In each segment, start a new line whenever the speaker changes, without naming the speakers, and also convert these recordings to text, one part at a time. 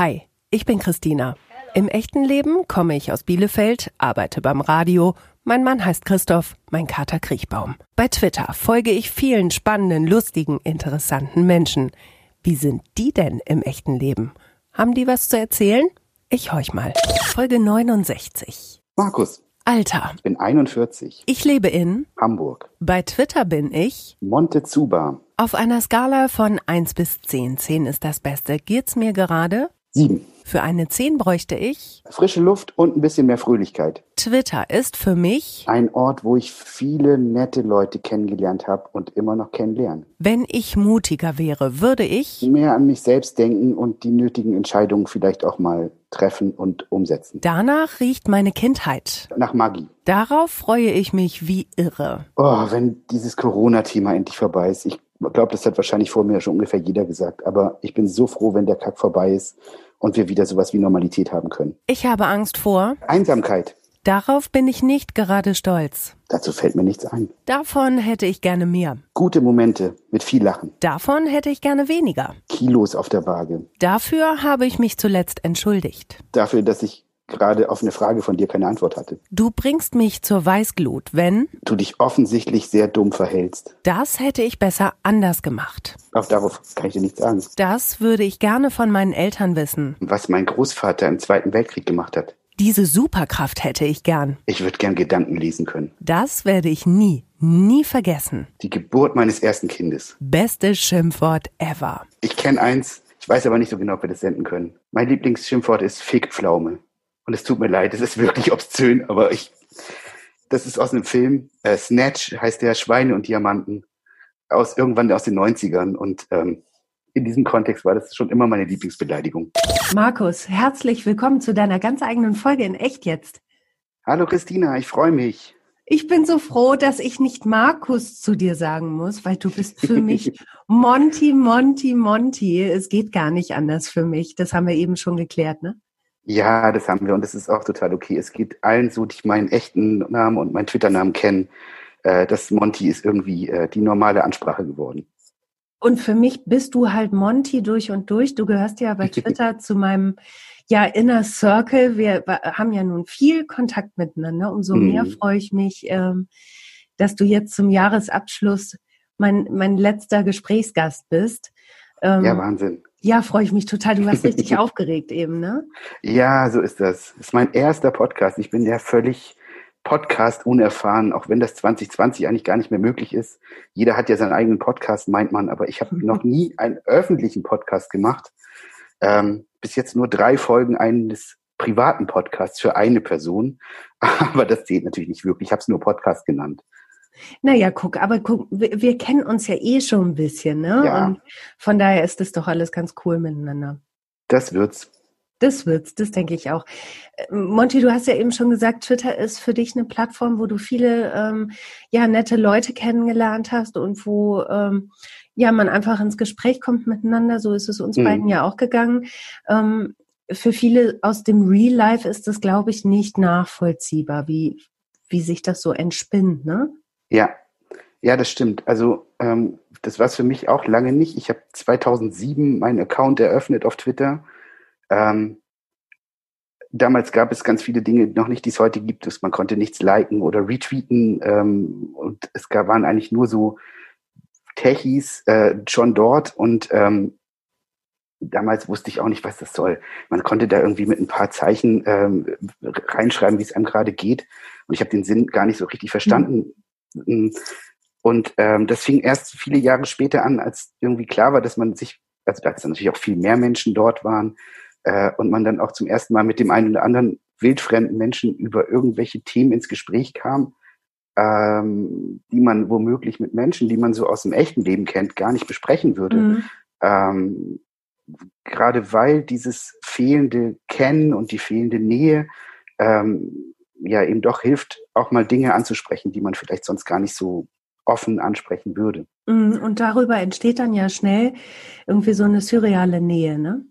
Hi, ich bin Christina. Im echten Leben komme ich aus Bielefeld, arbeite beim Radio. Mein Mann heißt Christoph, mein Kater Kriechbaum. Bei Twitter folge ich vielen spannenden, lustigen, interessanten Menschen. Wie sind die denn im echten Leben? Haben die was zu erzählen? Ich horch mal. Folge 69.
Markus.
Alter.
Ich bin 41.
Ich lebe in
Hamburg.
Bei Twitter bin ich
Montezuma.
Auf einer Skala von 1 bis 10. 10 ist das Beste. Geht's mir gerade?
Sieben.
Für eine 10 bräuchte ich
Frische Luft und ein bisschen mehr Fröhlichkeit.
Twitter ist für mich,
Ein Ort, wo ich viele nette Leute kennengelernt habe und immer noch kennenlernen.
wenn ich mutiger wäre, würde ich
Mehr an mich selbst denken und die nötigen Entscheidungen vielleicht auch mal treffen und umsetzen.
Danach riecht meine Kindheit.
Nach Magie.
Darauf freue ich mich wie irre.
Oh, wenn dieses Corona-Thema endlich vorbei ist. Ich glaube, das hat wahrscheinlich vor mir schon ungefähr jeder gesagt. Aber ich bin so froh, wenn der Kack vorbei ist und wir wieder sowas wie Normalität haben können.
Ich habe Angst vor.
Einsamkeit.
Darauf bin ich nicht gerade stolz.
Dazu fällt mir nichts ein.
Davon hätte ich gerne mehr.
Gute Momente mit viel Lachen.
Davon hätte ich gerne weniger.
Kilos auf der Waage.
Dafür habe ich mich zuletzt entschuldigt.
Dafür, dass ich gerade auf eine Frage von dir keine Antwort hatte.
Du bringst mich zur Weißglut, wenn
Du dich offensichtlich sehr dumm verhältst.
das hätte ich besser anders gemacht.
Auch darauf kann ich dir nichts sagen.
Das würde ich gerne von meinen Eltern wissen.
Was mein Großvater im Zweiten Weltkrieg gemacht hat.
Diese Superkraft hätte ich gern.
Ich würde gern Gedanken lesen können.
Das werde ich nie, nie vergessen.
Die Geburt meines ersten Kindes.
Beste Schimpfwort ever.
Ich kenne eins, ich weiß aber nicht so genau, ob wir das senden können. Mein Lieblingsschimpfwort ist Fickpflaume. Und es tut mir leid, es ist wirklich obszön, aber ich, das ist aus einem Film, äh, Snatch heißt der Schweine und Diamanten, aus irgendwann aus den 90ern und ähm, in diesem Kontext war das schon immer meine Lieblingsbeleidigung.
Markus, herzlich willkommen zu deiner ganz eigenen Folge in Echt jetzt.
Hallo Christina, ich freue mich.
Ich bin so froh, dass ich nicht Markus zu dir sagen muss, weil du bist für mich Monty, Monty, Monty. Es geht gar nicht anders für mich. Das haben wir eben schon geklärt, ne?
Ja, das haben wir und das ist auch total okay. Es geht allen so, die meinen echten Namen und meinen Twitter-Namen kennen. Äh, das Monty ist irgendwie äh, die normale Ansprache geworden.
Und für mich bist du halt Monty durch und durch. Du gehörst ja bei Twitter zu meinem ja, Inner Circle. Wir haben ja nun viel Kontakt miteinander. Umso
Mhm.
mehr freue ich mich, ähm, dass du jetzt zum Jahresabschluss mein, mein letzter Gesprächsgast bist. Ähm,
Ja, Wahnsinn.
Ja, freue ich mich total. Du warst richtig aufgeregt eben, ne?
Ja, so ist das. Das ist mein erster Podcast. Ich bin ja völlig Podcast unerfahren, auch wenn das 2020 eigentlich gar nicht mehr möglich ist. Jeder hat ja seinen eigenen Podcast, meint man, aber ich habe noch nie einen öffentlichen Podcast gemacht. Ähm, bis jetzt nur drei Folgen eines privaten Podcasts für eine Person. Aber das zählt natürlich nicht wirklich. Ich habe es nur Podcast genannt.
Naja, guck, aber guck, wir, wir kennen uns ja eh schon ein bisschen, ne?
Ja.
Und von daher ist das doch alles ganz cool miteinander.
Das wird's.
Das wird's, das denke ich auch. Äh, Monty, du hast ja eben schon gesagt, Twitter ist für dich eine Plattform, wo du viele ähm, ja nette Leute kennengelernt hast und wo ähm, ja man einfach ins Gespräch kommt miteinander. So ist es uns
Mhm.
beiden ja auch gegangen. Ähm, für viele aus dem Real Life ist das, glaube ich, nicht nachvollziehbar, wie wie sich das so entspinnt, ne?
Ja, ja, das stimmt. Also ähm, das war es für mich auch lange nicht. Ich habe 2007 meinen Account eröffnet auf Twitter. Ähm, damals gab es ganz viele Dinge noch nicht, die es heute gibt. Man konnte nichts liken oder retweeten ähm, und es gab, waren eigentlich nur so Techies äh, schon dort und ähm, damals wusste ich auch nicht, was das soll. Man konnte da irgendwie mit ein paar Zeichen ähm, reinschreiben, wie es einem gerade geht. Und ich habe den Sinn gar nicht so richtig verstanden. Und ähm, das fing erst viele Jahre später an, als irgendwie klar war, dass man sich, also als dann natürlich auch viel mehr Menschen dort waren äh, und man dann auch zum ersten Mal mit dem einen oder anderen wildfremden Menschen über irgendwelche Themen ins Gespräch kam, ähm, die man womöglich mit Menschen, die man so aus dem echten Leben kennt, gar nicht besprechen würde.
Mhm.
Ähm, gerade weil dieses fehlende Kennen und die fehlende Nähe ähm, ja eben doch hilft, auch mal Dinge anzusprechen, die man vielleicht sonst gar nicht so offen ansprechen würde.
Mhm, Und darüber entsteht dann ja schnell irgendwie so eine surreale Nähe, ne?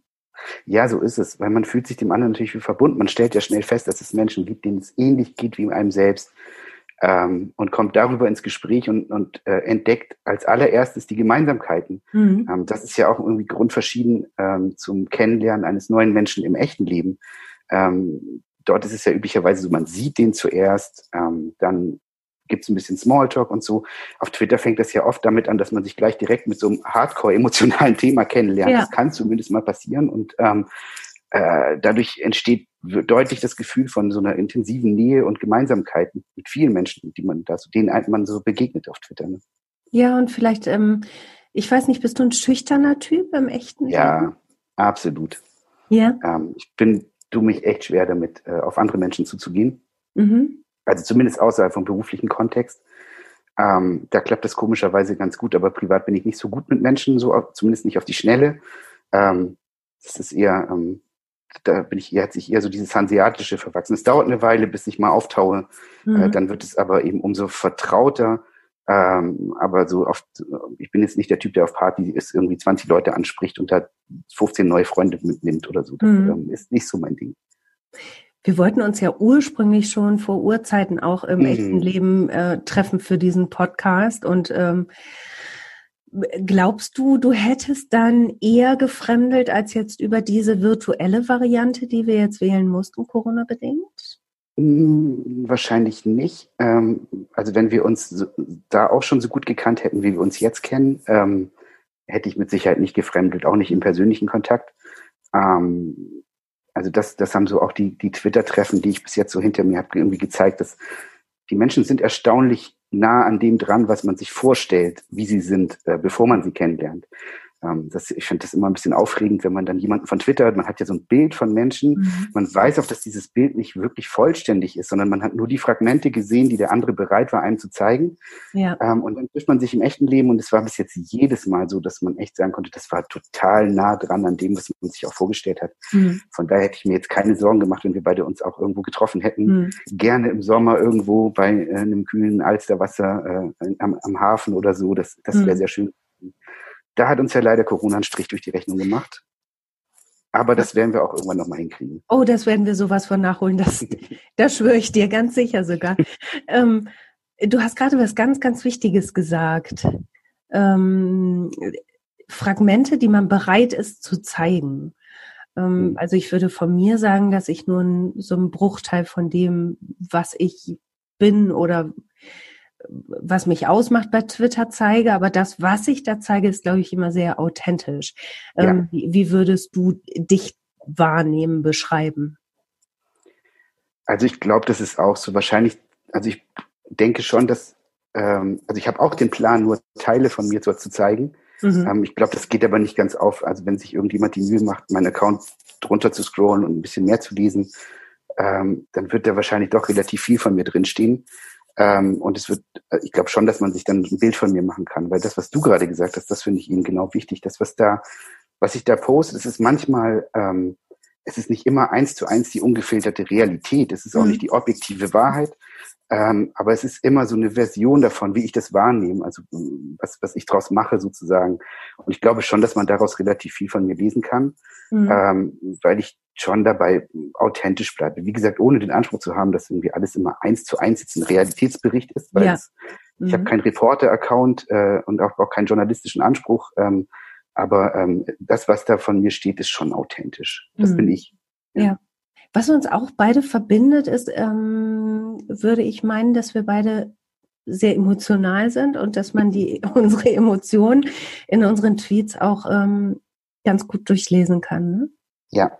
Ja, so ist es, weil man fühlt sich dem anderen natürlich wie verbunden. Man stellt ja schnell fest, dass es Menschen gibt, denen es ähnlich geht wie einem selbst. ähm, und kommt darüber ins Gespräch und, und äh, entdeckt als allererstes die Gemeinsamkeiten. Mhm. Ähm, das ist ja auch irgendwie grundverschieden ähm, zum Kennenlernen eines neuen Menschen im echten Leben. Ähm, dort ist es ja üblicherweise so, man sieht den zuerst, ähm, dann gibt es ein bisschen Smalltalk und so. Auf Twitter fängt das ja oft damit an, dass man sich gleich direkt mit so einem hardcore-emotionalen Thema kennenlernt. Ja. Das kann zumindest mal passieren und ähm, äh, dadurch entsteht deutlich das Gefühl von so einer intensiven Nähe und Gemeinsamkeit mit vielen Menschen, die man da so, denen man so begegnet auf Twitter. Ne?
Ja, und vielleicht, ähm, ich weiß nicht, bist du ein schüchterner Typ im echten
Leben? Ja, absolut. Ja. Ähm, ich bin, du mich echt schwer damit, äh, auf andere Menschen zuzugehen. Mhm. Also zumindest außerhalb vom beruflichen Kontext. Ähm, da klappt das komischerweise ganz gut, aber privat bin ich nicht so gut mit Menschen, so zumindest nicht auf die Schnelle. Ähm, das ist eher, ähm, da bin ich eher, hat sich eher so dieses Hanseatische verwachsen. Es dauert eine Weile, bis ich mal auftaue. Äh, mhm. Äh, dann wird es aber eben umso vertrauter. Ähm, aber so oft, ich bin jetzt nicht der Typ, der auf Party ist, irgendwie 20 Leute anspricht und da 15 neue Freunde mitnimmt oder so. Das mhm. ähm, ist nicht so mein Ding.
Wir wollten uns ja ursprünglich schon vor Urzeiten auch im mhm. echten Leben äh, treffen für diesen Podcast und ähm, Glaubst du, du hättest dann eher gefremdelt als jetzt über diese virtuelle Variante, die wir jetzt wählen mussten, Corona-bedingt?
Hm, wahrscheinlich nicht. Ähm, also wenn wir uns da auch schon so gut gekannt hätten, wie wir uns jetzt kennen, ähm, hätte ich mit Sicherheit nicht gefremdelt, auch nicht im persönlichen Kontakt. Ähm, also das, das haben so auch die, die Twitter-Treffen, die ich bis jetzt so hinter mir habe, irgendwie gezeigt, dass die Menschen sind erstaunlich nah an dem dran, was man sich vorstellt, wie sie sind, äh, bevor man sie kennenlernt. Ähm, das, ich finde das immer ein bisschen aufregend, wenn man dann jemanden von Twitter hat. Man hat ja so ein Bild von Menschen. Mhm. Man weiß auch, dass dieses Bild nicht wirklich vollständig ist, sondern man hat nur die Fragmente gesehen, die der andere bereit war, einem zu zeigen. Ja. Ähm, und dann trifft man sich im echten Leben und es war bis jetzt jedes Mal so, dass man echt sagen konnte, das war total nah dran an dem, was man sich auch vorgestellt hat. Mhm. Von daher hätte ich mir jetzt keine Sorgen gemacht, wenn wir beide uns auch irgendwo getroffen hätten. Mhm. Gerne im Sommer irgendwo bei äh, einem kühlen Alsterwasser äh, am, am, Hafen oder so. Das, das wäre mhm. sehr schön da hat uns ja leider Corona einen Strich durch die Rechnung gemacht. Aber das werden wir auch irgendwann nochmal hinkriegen.
Oh, das werden wir sowas von nachholen. Das, das schwöre ich dir ganz sicher sogar. ähm, du hast gerade was ganz, ganz Wichtiges gesagt. Ähm, Fragmente, die man bereit ist zu zeigen. Ähm, hm. also ich würde von mir sagen, dass ich nur so einen Bruchteil von dem, was ich bin oder was mich ausmacht bei Twitter zeige, aber das, was ich da zeige, ist, glaube ich, immer sehr authentisch. Ja. Ähm, wie, wie, würdest du dich wahrnehmen, beschreiben?
Also ich glaube, das ist auch so wahrscheinlich, also ich denke schon, dass, ähm, also ich habe auch den Plan, nur Teile von mir dort zu zeigen. Mhm. Ähm, ich glaube, das geht aber nicht ganz auf. Also wenn sich irgendjemand die Mühe macht, meinen Account drunter zu scrollen und ein bisschen mehr zu lesen, ähm, dann wird da wahrscheinlich doch relativ viel von mir drinstehen. Ähm, und es wird, äh, ich glaube schon, dass man sich dann ein Bild von mir machen kann, weil das, was du gerade gesagt hast, das finde ich eben genau wichtig. Das, was da, was ich da poste, das ist manchmal, ähm, es ist nicht immer eins zu eins die ungefilterte Realität. Es ist auch mhm. nicht die objektive Wahrheit. Ähm, aber es ist immer so eine Version davon, wie ich das wahrnehme, also was, was ich daraus mache sozusagen. Und ich glaube schon, dass man daraus relativ viel von mir lesen kann, mhm. ähm, weil ich schon dabei authentisch bleibe. Wie gesagt, ohne den Anspruch zu haben, dass irgendwie alles immer eins zu eins jetzt ein Realitätsbericht ist, weil ja. es, mhm. ich habe keinen Reporter-Account äh, und auch, auch keinen journalistischen Anspruch. Ähm, aber ähm, das, was da von mir steht, ist schon authentisch. Das mhm. bin ich.
ja. ja. Was uns auch beide verbindet, ist, ähm, würde ich meinen, dass wir beide sehr emotional sind und dass man die unsere Emotionen in unseren Tweets auch ähm, ganz gut durchlesen kann. Ne?
Ja,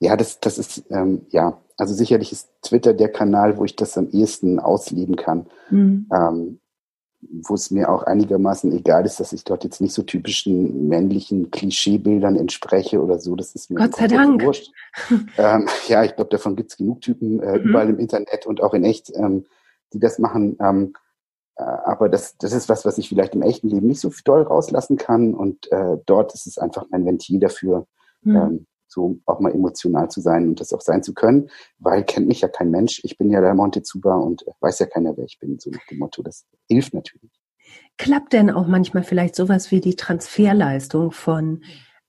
ja, das, das ist ähm, ja, also sicherlich ist Twitter der Kanal, wo ich das am ehesten ausleben kann. Mhm. Ähm, wo es mir auch einigermaßen egal ist, dass ich dort jetzt nicht so typischen männlichen Klischeebildern entspreche oder so. Das ist mir
Gott sei Dank. Wurscht.
ähm, ja, ich glaube, davon gibt es genug Typen äh, mhm. überall im Internet und auch in echt, ähm, die das machen. Ähm, äh, aber das, das ist was, was ich vielleicht im echten Leben nicht so doll rauslassen kann. Und äh, dort ist es einfach ein Ventil dafür, mhm. So auch mal emotional zu sein und das auch sein zu können, weil kennt mich ja kein Mensch. Ich bin ja der Montezuba und weiß ja keiner, wer ich bin, so nach dem Motto. Das hilft natürlich.
Klappt denn auch manchmal vielleicht sowas wie die Transferleistung von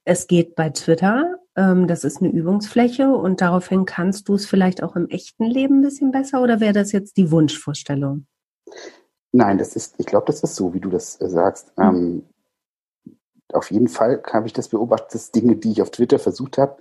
es geht bei Twitter ähm, das ist eine Übungsfläche und daraufhin kannst du es vielleicht auch im echten Leben ein bisschen besser oder wäre das jetzt die Wunschvorstellung?
Nein, das ist, ich glaube, das ist so, wie du das äh, sagst. Mhm. Ähm, auf jeden Fall habe ich das beobachtet, dass Dinge, die ich auf Twitter versucht habe,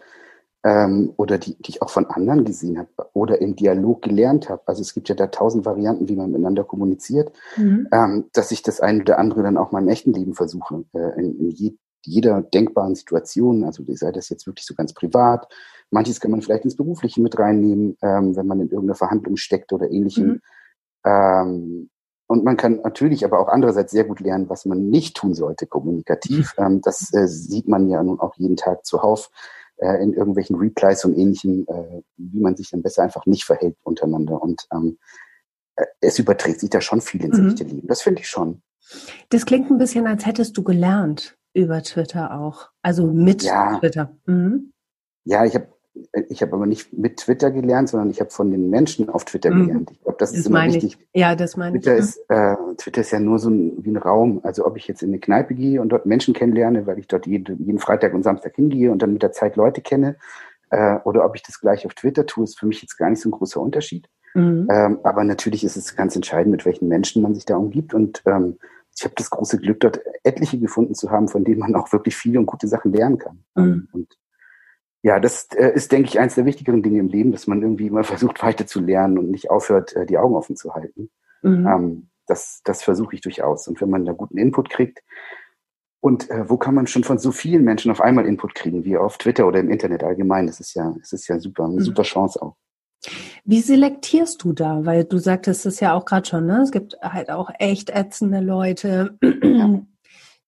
ähm, oder die, die ich auch von anderen gesehen habe oder im Dialog gelernt habe. Also es gibt ja da tausend Varianten, wie man miteinander kommuniziert, mhm. ähm, dass ich das eine oder andere dann auch mal im echten Leben versuche, äh, in, in je, jeder denkbaren Situation. Also sei das jetzt wirklich so ganz privat. Manches kann man vielleicht ins Berufliche mit reinnehmen, ähm, wenn man in irgendeiner Verhandlung steckt oder ähnlichem. Mhm. Ähm, und man kann natürlich aber auch andererseits sehr gut lernen, was man nicht tun sollte kommunikativ. Mhm. Ähm, das äh, sieht man ja nun auch jeden Tag zuhauf äh, in irgendwelchen Replies und ähnlichem, äh, wie man sich dann besser einfach nicht verhält untereinander. Und ähm, äh, es überträgt sich da schon viel ins mhm. echte Leben. Das finde ich schon.
Das klingt ein bisschen, als hättest du gelernt über Twitter auch. Also mit ja. Twitter. Mhm.
Ja, ich habe ich habe aber nicht mit Twitter gelernt, sondern ich habe von den Menschen auf Twitter mhm. gelernt. Ich glaube, das, das ist immer wichtig.
Ich. Ja, das meine
Twitter
ich.
Ist, äh, Twitter ist ja nur so ein, wie ein Raum. Also ob ich jetzt in eine Kneipe gehe und dort Menschen kennenlerne, weil ich dort jede, jeden Freitag und Samstag hingehe und dann mit der Zeit Leute kenne, äh, oder ob ich das gleich auf Twitter tue, ist für mich jetzt gar nicht so ein großer Unterschied. Mhm. Ähm, aber natürlich ist es ganz entscheidend, mit welchen Menschen man sich da umgibt. Und ähm, ich habe das große Glück, dort etliche gefunden zu haben, von denen man auch wirklich viele und gute Sachen lernen kann. Mhm. Und ja, das äh, ist, denke ich, eines der wichtigeren Dinge im Leben, dass man irgendwie immer versucht, weiter zu lernen und nicht aufhört, äh, die Augen offen zu halten. Mhm. Ähm, das, das versuche ich durchaus. Und wenn man da guten Input kriegt, und äh, wo kann man schon von so vielen Menschen auf einmal Input kriegen, wie auf Twitter oder im Internet allgemein? Das ist ja, das ist ja super, eine mhm. super Chance auch.
Wie selektierst du da? Weil du sagtest es ja auch gerade schon, ne? Es gibt halt auch echt ätzende Leute, ja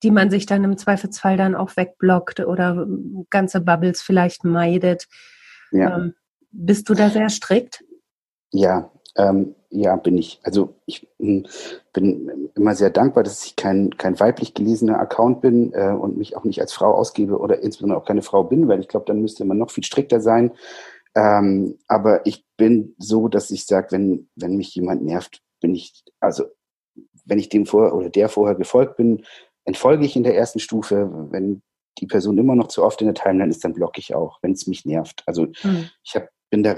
die man sich dann im Zweifelsfall dann auch wegblockt oder ganze Bubbles vielleicht meidet. Ja. Ähm, bist du da sehr strikt?
Ja, ähm, ja, bin ich. Also ich hm, bin immer sehr dankbar, dass ich kein, kein weiblich gelesener Account bin äh, und mich auch nicht als Frau ausgebe oder insbesondere auch keine Frau bin, weil ich glaube, dann müsste man noch viel strikter sein. Ähm, aber ich bin so, dass ich sage, wenn, wenn mich jemand nervt, bin ich, also wenn ich dem vor oder der vorher gefolgt bin, entfolge ich in der ersten Stufe. Wenn die Person immer noch zu oft in der Timeline ist, dann blocke ich auch, wenn es mich nervt. Also mhm. ich hab, bin da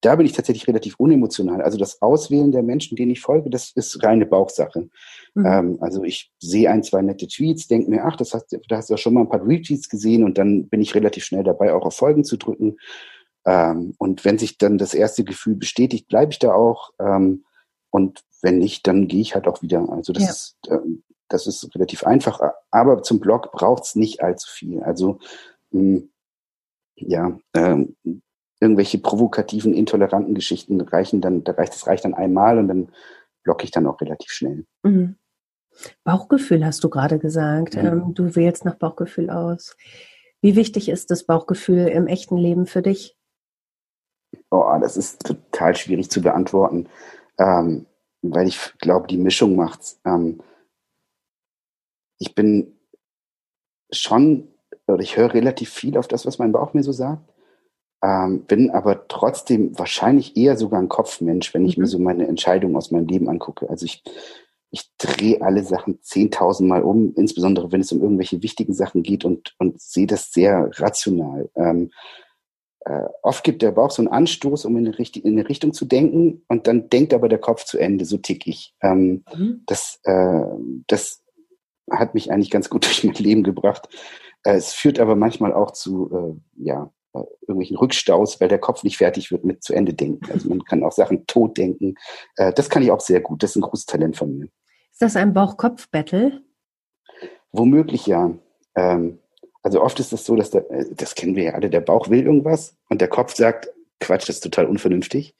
da bin ich tatsächlich relativ unemotional. Also das Auswählen der Menschen, denen ich folge, das ist reine Bauchsache. Mhm. Ähm, also ich sehe ein, zwei nette Tweets, denke mir, ach, das hast, da hast du ja schon mal ein paar Retweets gesehen und dann bin ich relativ schnell dabei, auch auf Folgen zu drücken. Ähm, und wenn sich dann das erste Gefühl bestätigt, bleibe ich da auch. Ähm, und wenn nicht, dann gehe ich halt auch wieder. Also das ja. ist, ähm, das ist relativ einfach, aber zum Blog braucht es nicht allzu viel. Also mh, hm, ja, ähm, irgendwelche provokativen, intoleranten Geschichten reichen dann, da reicht, das reicht dann einmal und dann blocke ich dann auch relativ schnell. Mhm.
Bauchgefühl hast du gerade gesagt. Mhm. Ähm, du wählst nach Bauchgefühl aus. Wie wichtig ist das Bauchgefühl im echten Leben für dich?
Oh, das ist total schwierig zu beantworten, ähm, weil ich glaube, die Mischung macht's. Ähm, ich bin schon, oder ich höre relativ viel auf das, was mein Bauch mir so sagt, ähm, bin aber trotzdem wahrscheinlich eher sogar ein Kopfmensch, wenn ich mhm. mir so meine Entscheidungen aus meinem Leben angucke. Also ich, ich drehe alle Sachen zehntausendmal um, insbesondere wenn es um irgendwelche wichtigen Sachen geht und, und sehe das sehr rational. Ähm, äh, oft gibt der Bauch so einen Anstoß, um in eine, Richtung, in eine Richtung zu denken und dann denkt aber der Kopf zu Ende, so tick ich. Ähm, mhm. das, äh, das hat mich eigentlich ganz gut durch mein Leben gebracht. Äh, es führt aber manchmal auch zu, äh, ja, äh, irgendwelchen Rückstaus, weil der Kopf nicht fertig wird mit zu Ende denken. Also man kann auch Sachen tot denken. Äh, das kann ich auch sehr gut. Das ist ein großes Talent von mir.
Ist das ein Bauch-Kopf-Battle?
Womöglich ja. Ähm, also oft ist das so, dass der, das kennen wir ja alle, der Bauch will irgendwas und der Kopf sagt, Quatsch, das ist total unvernünftig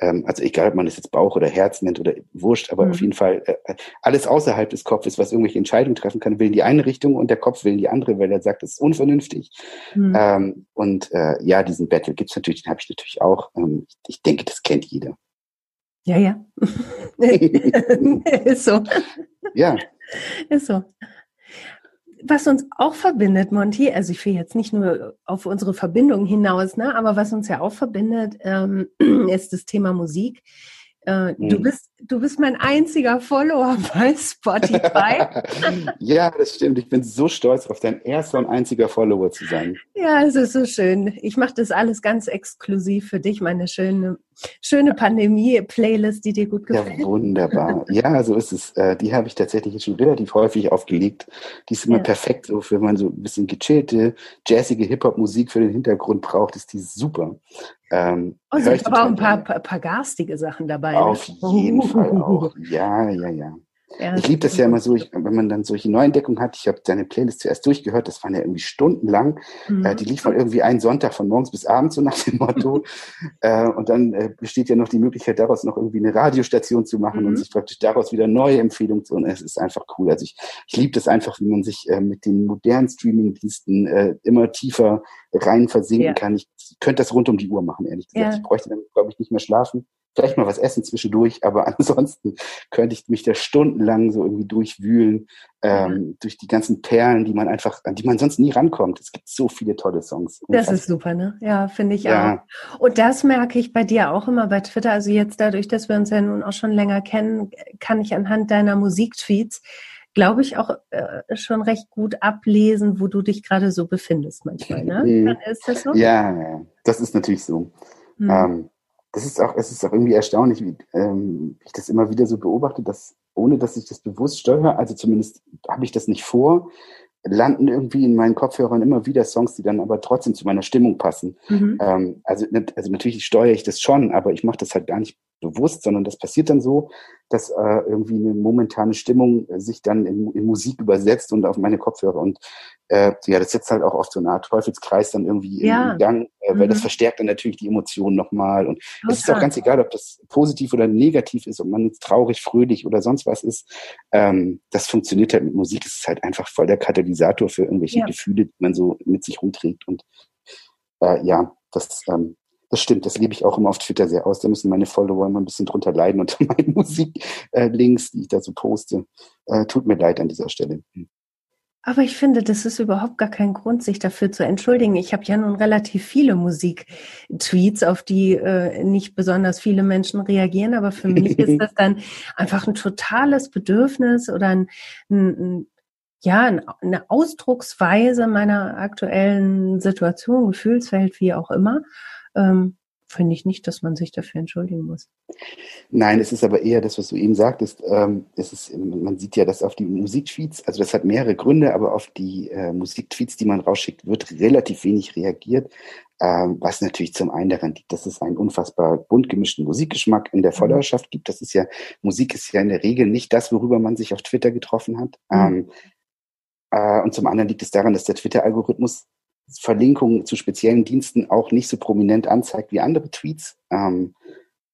ähm, also egal, ob man es jetzt Bauch oder Herz nennt oder wurscht, aber mhm. auf jeden Fall äh, alles außerhalb des Kopfes, was irgendwelche Entscheidungen treffen kann, will in die eine Richtung und der Kopf will in die andere, weil er sagt, das ist unvernünftig. Mhm. Ähm, und äh, ja, diesen Battle gibt's natürlich, den habe ich natürlich auch. Ähm, ich denke, das kennt jeder.
Ja, ja. ist so.
Ja.
Ist so was uns auch verbindet, Monty, also ich will jetzt nicht nur auf unsere Verbindung hinaus, ne, aber was uns ja auch verbindet, ähm, ist das Thema Musik. Äh, mhm. Du bist du bist mein einziger Follower bei Spotify.
ja, das stimmt. Ich bin so stolz auf dein erster und einziger Follower zu sein.
Ja, es ist so schön. Ich mache das alles ganz exklusiv für dich, meine schöne, schöne Pandemie-Playlist, die dir gut gefällt.
Ja, wunderbar. ja, so ist es. Äh, die habe ich tatsächlich schon relativ häufig aufgelegt. Die ist immer ja. perfekt, so wenn man so ein bisschen gechillte, jazzige Hip-Hop-Musik für den Hintergrund braucht, ist die super.
Ähm, und sind aber auch ein paar, paar, paar garstige Sachen dabei.
Ne? Auf ne? jeden Fall auch. Ja, ja, ja. Ja, ich liebe das ja immer so, ich, wenn man dann solche Neuentdeckungen hat. Ich habe deine Playlist zuerst durchgehört, das waren ja irgendwie stundenlang. Mhm. Äh, die lief mal irgendwie einen Sonntag von morgens bis abends, so nach dem Motto. äh, und dann äh, besteht ja noch die Möglichkeit, daraus noch irgendwie eine Radiostation zu machen mhm. und sich praktisch daraus wieder neue Empfehlungen zu. Und es ist einfach cool. Also ich, ich liebe das einfach, wie man sich äh, mit den modernen Streaming-Diensten äh, immer tiefer rein versinken ja. kann. Ich könnte das rund um die Uhr machen, ehrlich gesagt. Ja. Ich bräuchte dann, glaube ich, nicht mehr schlafen vielleicht mal was essen zwischendurch, aber ansonsten könnte ich mich da stundenlang so irgendwie durchwühlen, ähm, mhm. durch die ganzen Perlen, die man einfach, an die man sonst nie rankommt. Es gibt so viele tolle Songs.
Das ist super, ne? Ja, finde ich ja. auch. Und das merke ich bei dir auch immer bei Twitter. Also jetzt dadurch, dass wir uns ja nun auch schon länger kennen, kann ich anhand deiner Musiktweets glaube ich, auch äh, schon recht gut ablesen, wo du dich gerade so befindest manchmal. Ne?
Mhm. Ist das so? Ja, das ist natürlich so. Mhm. Ähm, das ist auch, es ist auch irgendwie erstaunlich, wie ähm, ich das immer wieder so beobachte, dass ohne dass ich das bewusst steuere, also zumindest habe ich das nicht vor, landen irgendwie in meinen Kopfhörern immer wieder Songs, die dann aber trotzdem zu meiner Stimmung passen. Mhm. Ähm, also, also natürlich steuere ich das schon, aber ich mache das halt gar nicht bewusst, sondern das passiert dann so, dass äh, irgendwie eine momentane Stimmung äh, sich dann in, in, Musik übersetzt und auf meine Kopfhörer. Und äh, ja, das setzt halt auch oft so eine Art Teufelskreis dann irgendwie ja. in Gang, äh, weil mhm. das verstärkt dann natürlich die Emotionen nochmal. Und es ist auch ganz egal, ob das positiv oder negativ ist, ob man jetzt traurig, fröhlich oder sonst was ist. Ähm, das funktioniert halt mit Musik. Es ist halt einfach voll der Katalysator für irgendwelche ja. Gefühle, die man so mit sich rumträgt. Und äh, ja, das ähm, das stimmt, das lebe ich auch immer auf Twitter sehr aus. Da müssen meine Follower immer ein bisschen drunter leiden unter meinen Musiklinks, die ich da so poste. Äh, tut mir leid an dieser Stelle. Hm.
Aber ich finde, das ist überhaupt gar kein Grund, sich dafür zu entschuldigen. Ich habe ja nun relativ viele Musik-Tweets, auf die äh, nicht besonders viele Menschen reagieren, aber für mich ist das dann einfach ein totales Bedürfnis oder ein, ein, ein ja, eine Ausdrucksweise meiner aktuellen Situation, Gefühlswelt, wie auch immer ähm, finde ich nicht, dass man sich dafür entschuldigen muss.
Nein, es ist aber eher das, was du eben sagtest. Ähm, es ist, man sieht ja, dass auf die Musiktweets, also das hat mehrere Gründe, aber auf die äh, Musiktweets, die man rausschickt, wird relativ wenig reagiert. Ähm, was natürlich zum einen daran liegt, dass es einen unfassbar bunt gemischten Musikgeschmack in der mhm. Followerschaft gibt. Das ist ja, Musik ist ja in der Regel nicht das, worüber man sich auf Twitter getroffen hat. Mhm. Ähm, äh, und zum anderen liegt es daran, dass der Twitter-Algorithmus Verlinkungen zu speziellen Diensten auch nicht so prominent anzeigt wie andere Tweets. Ähm,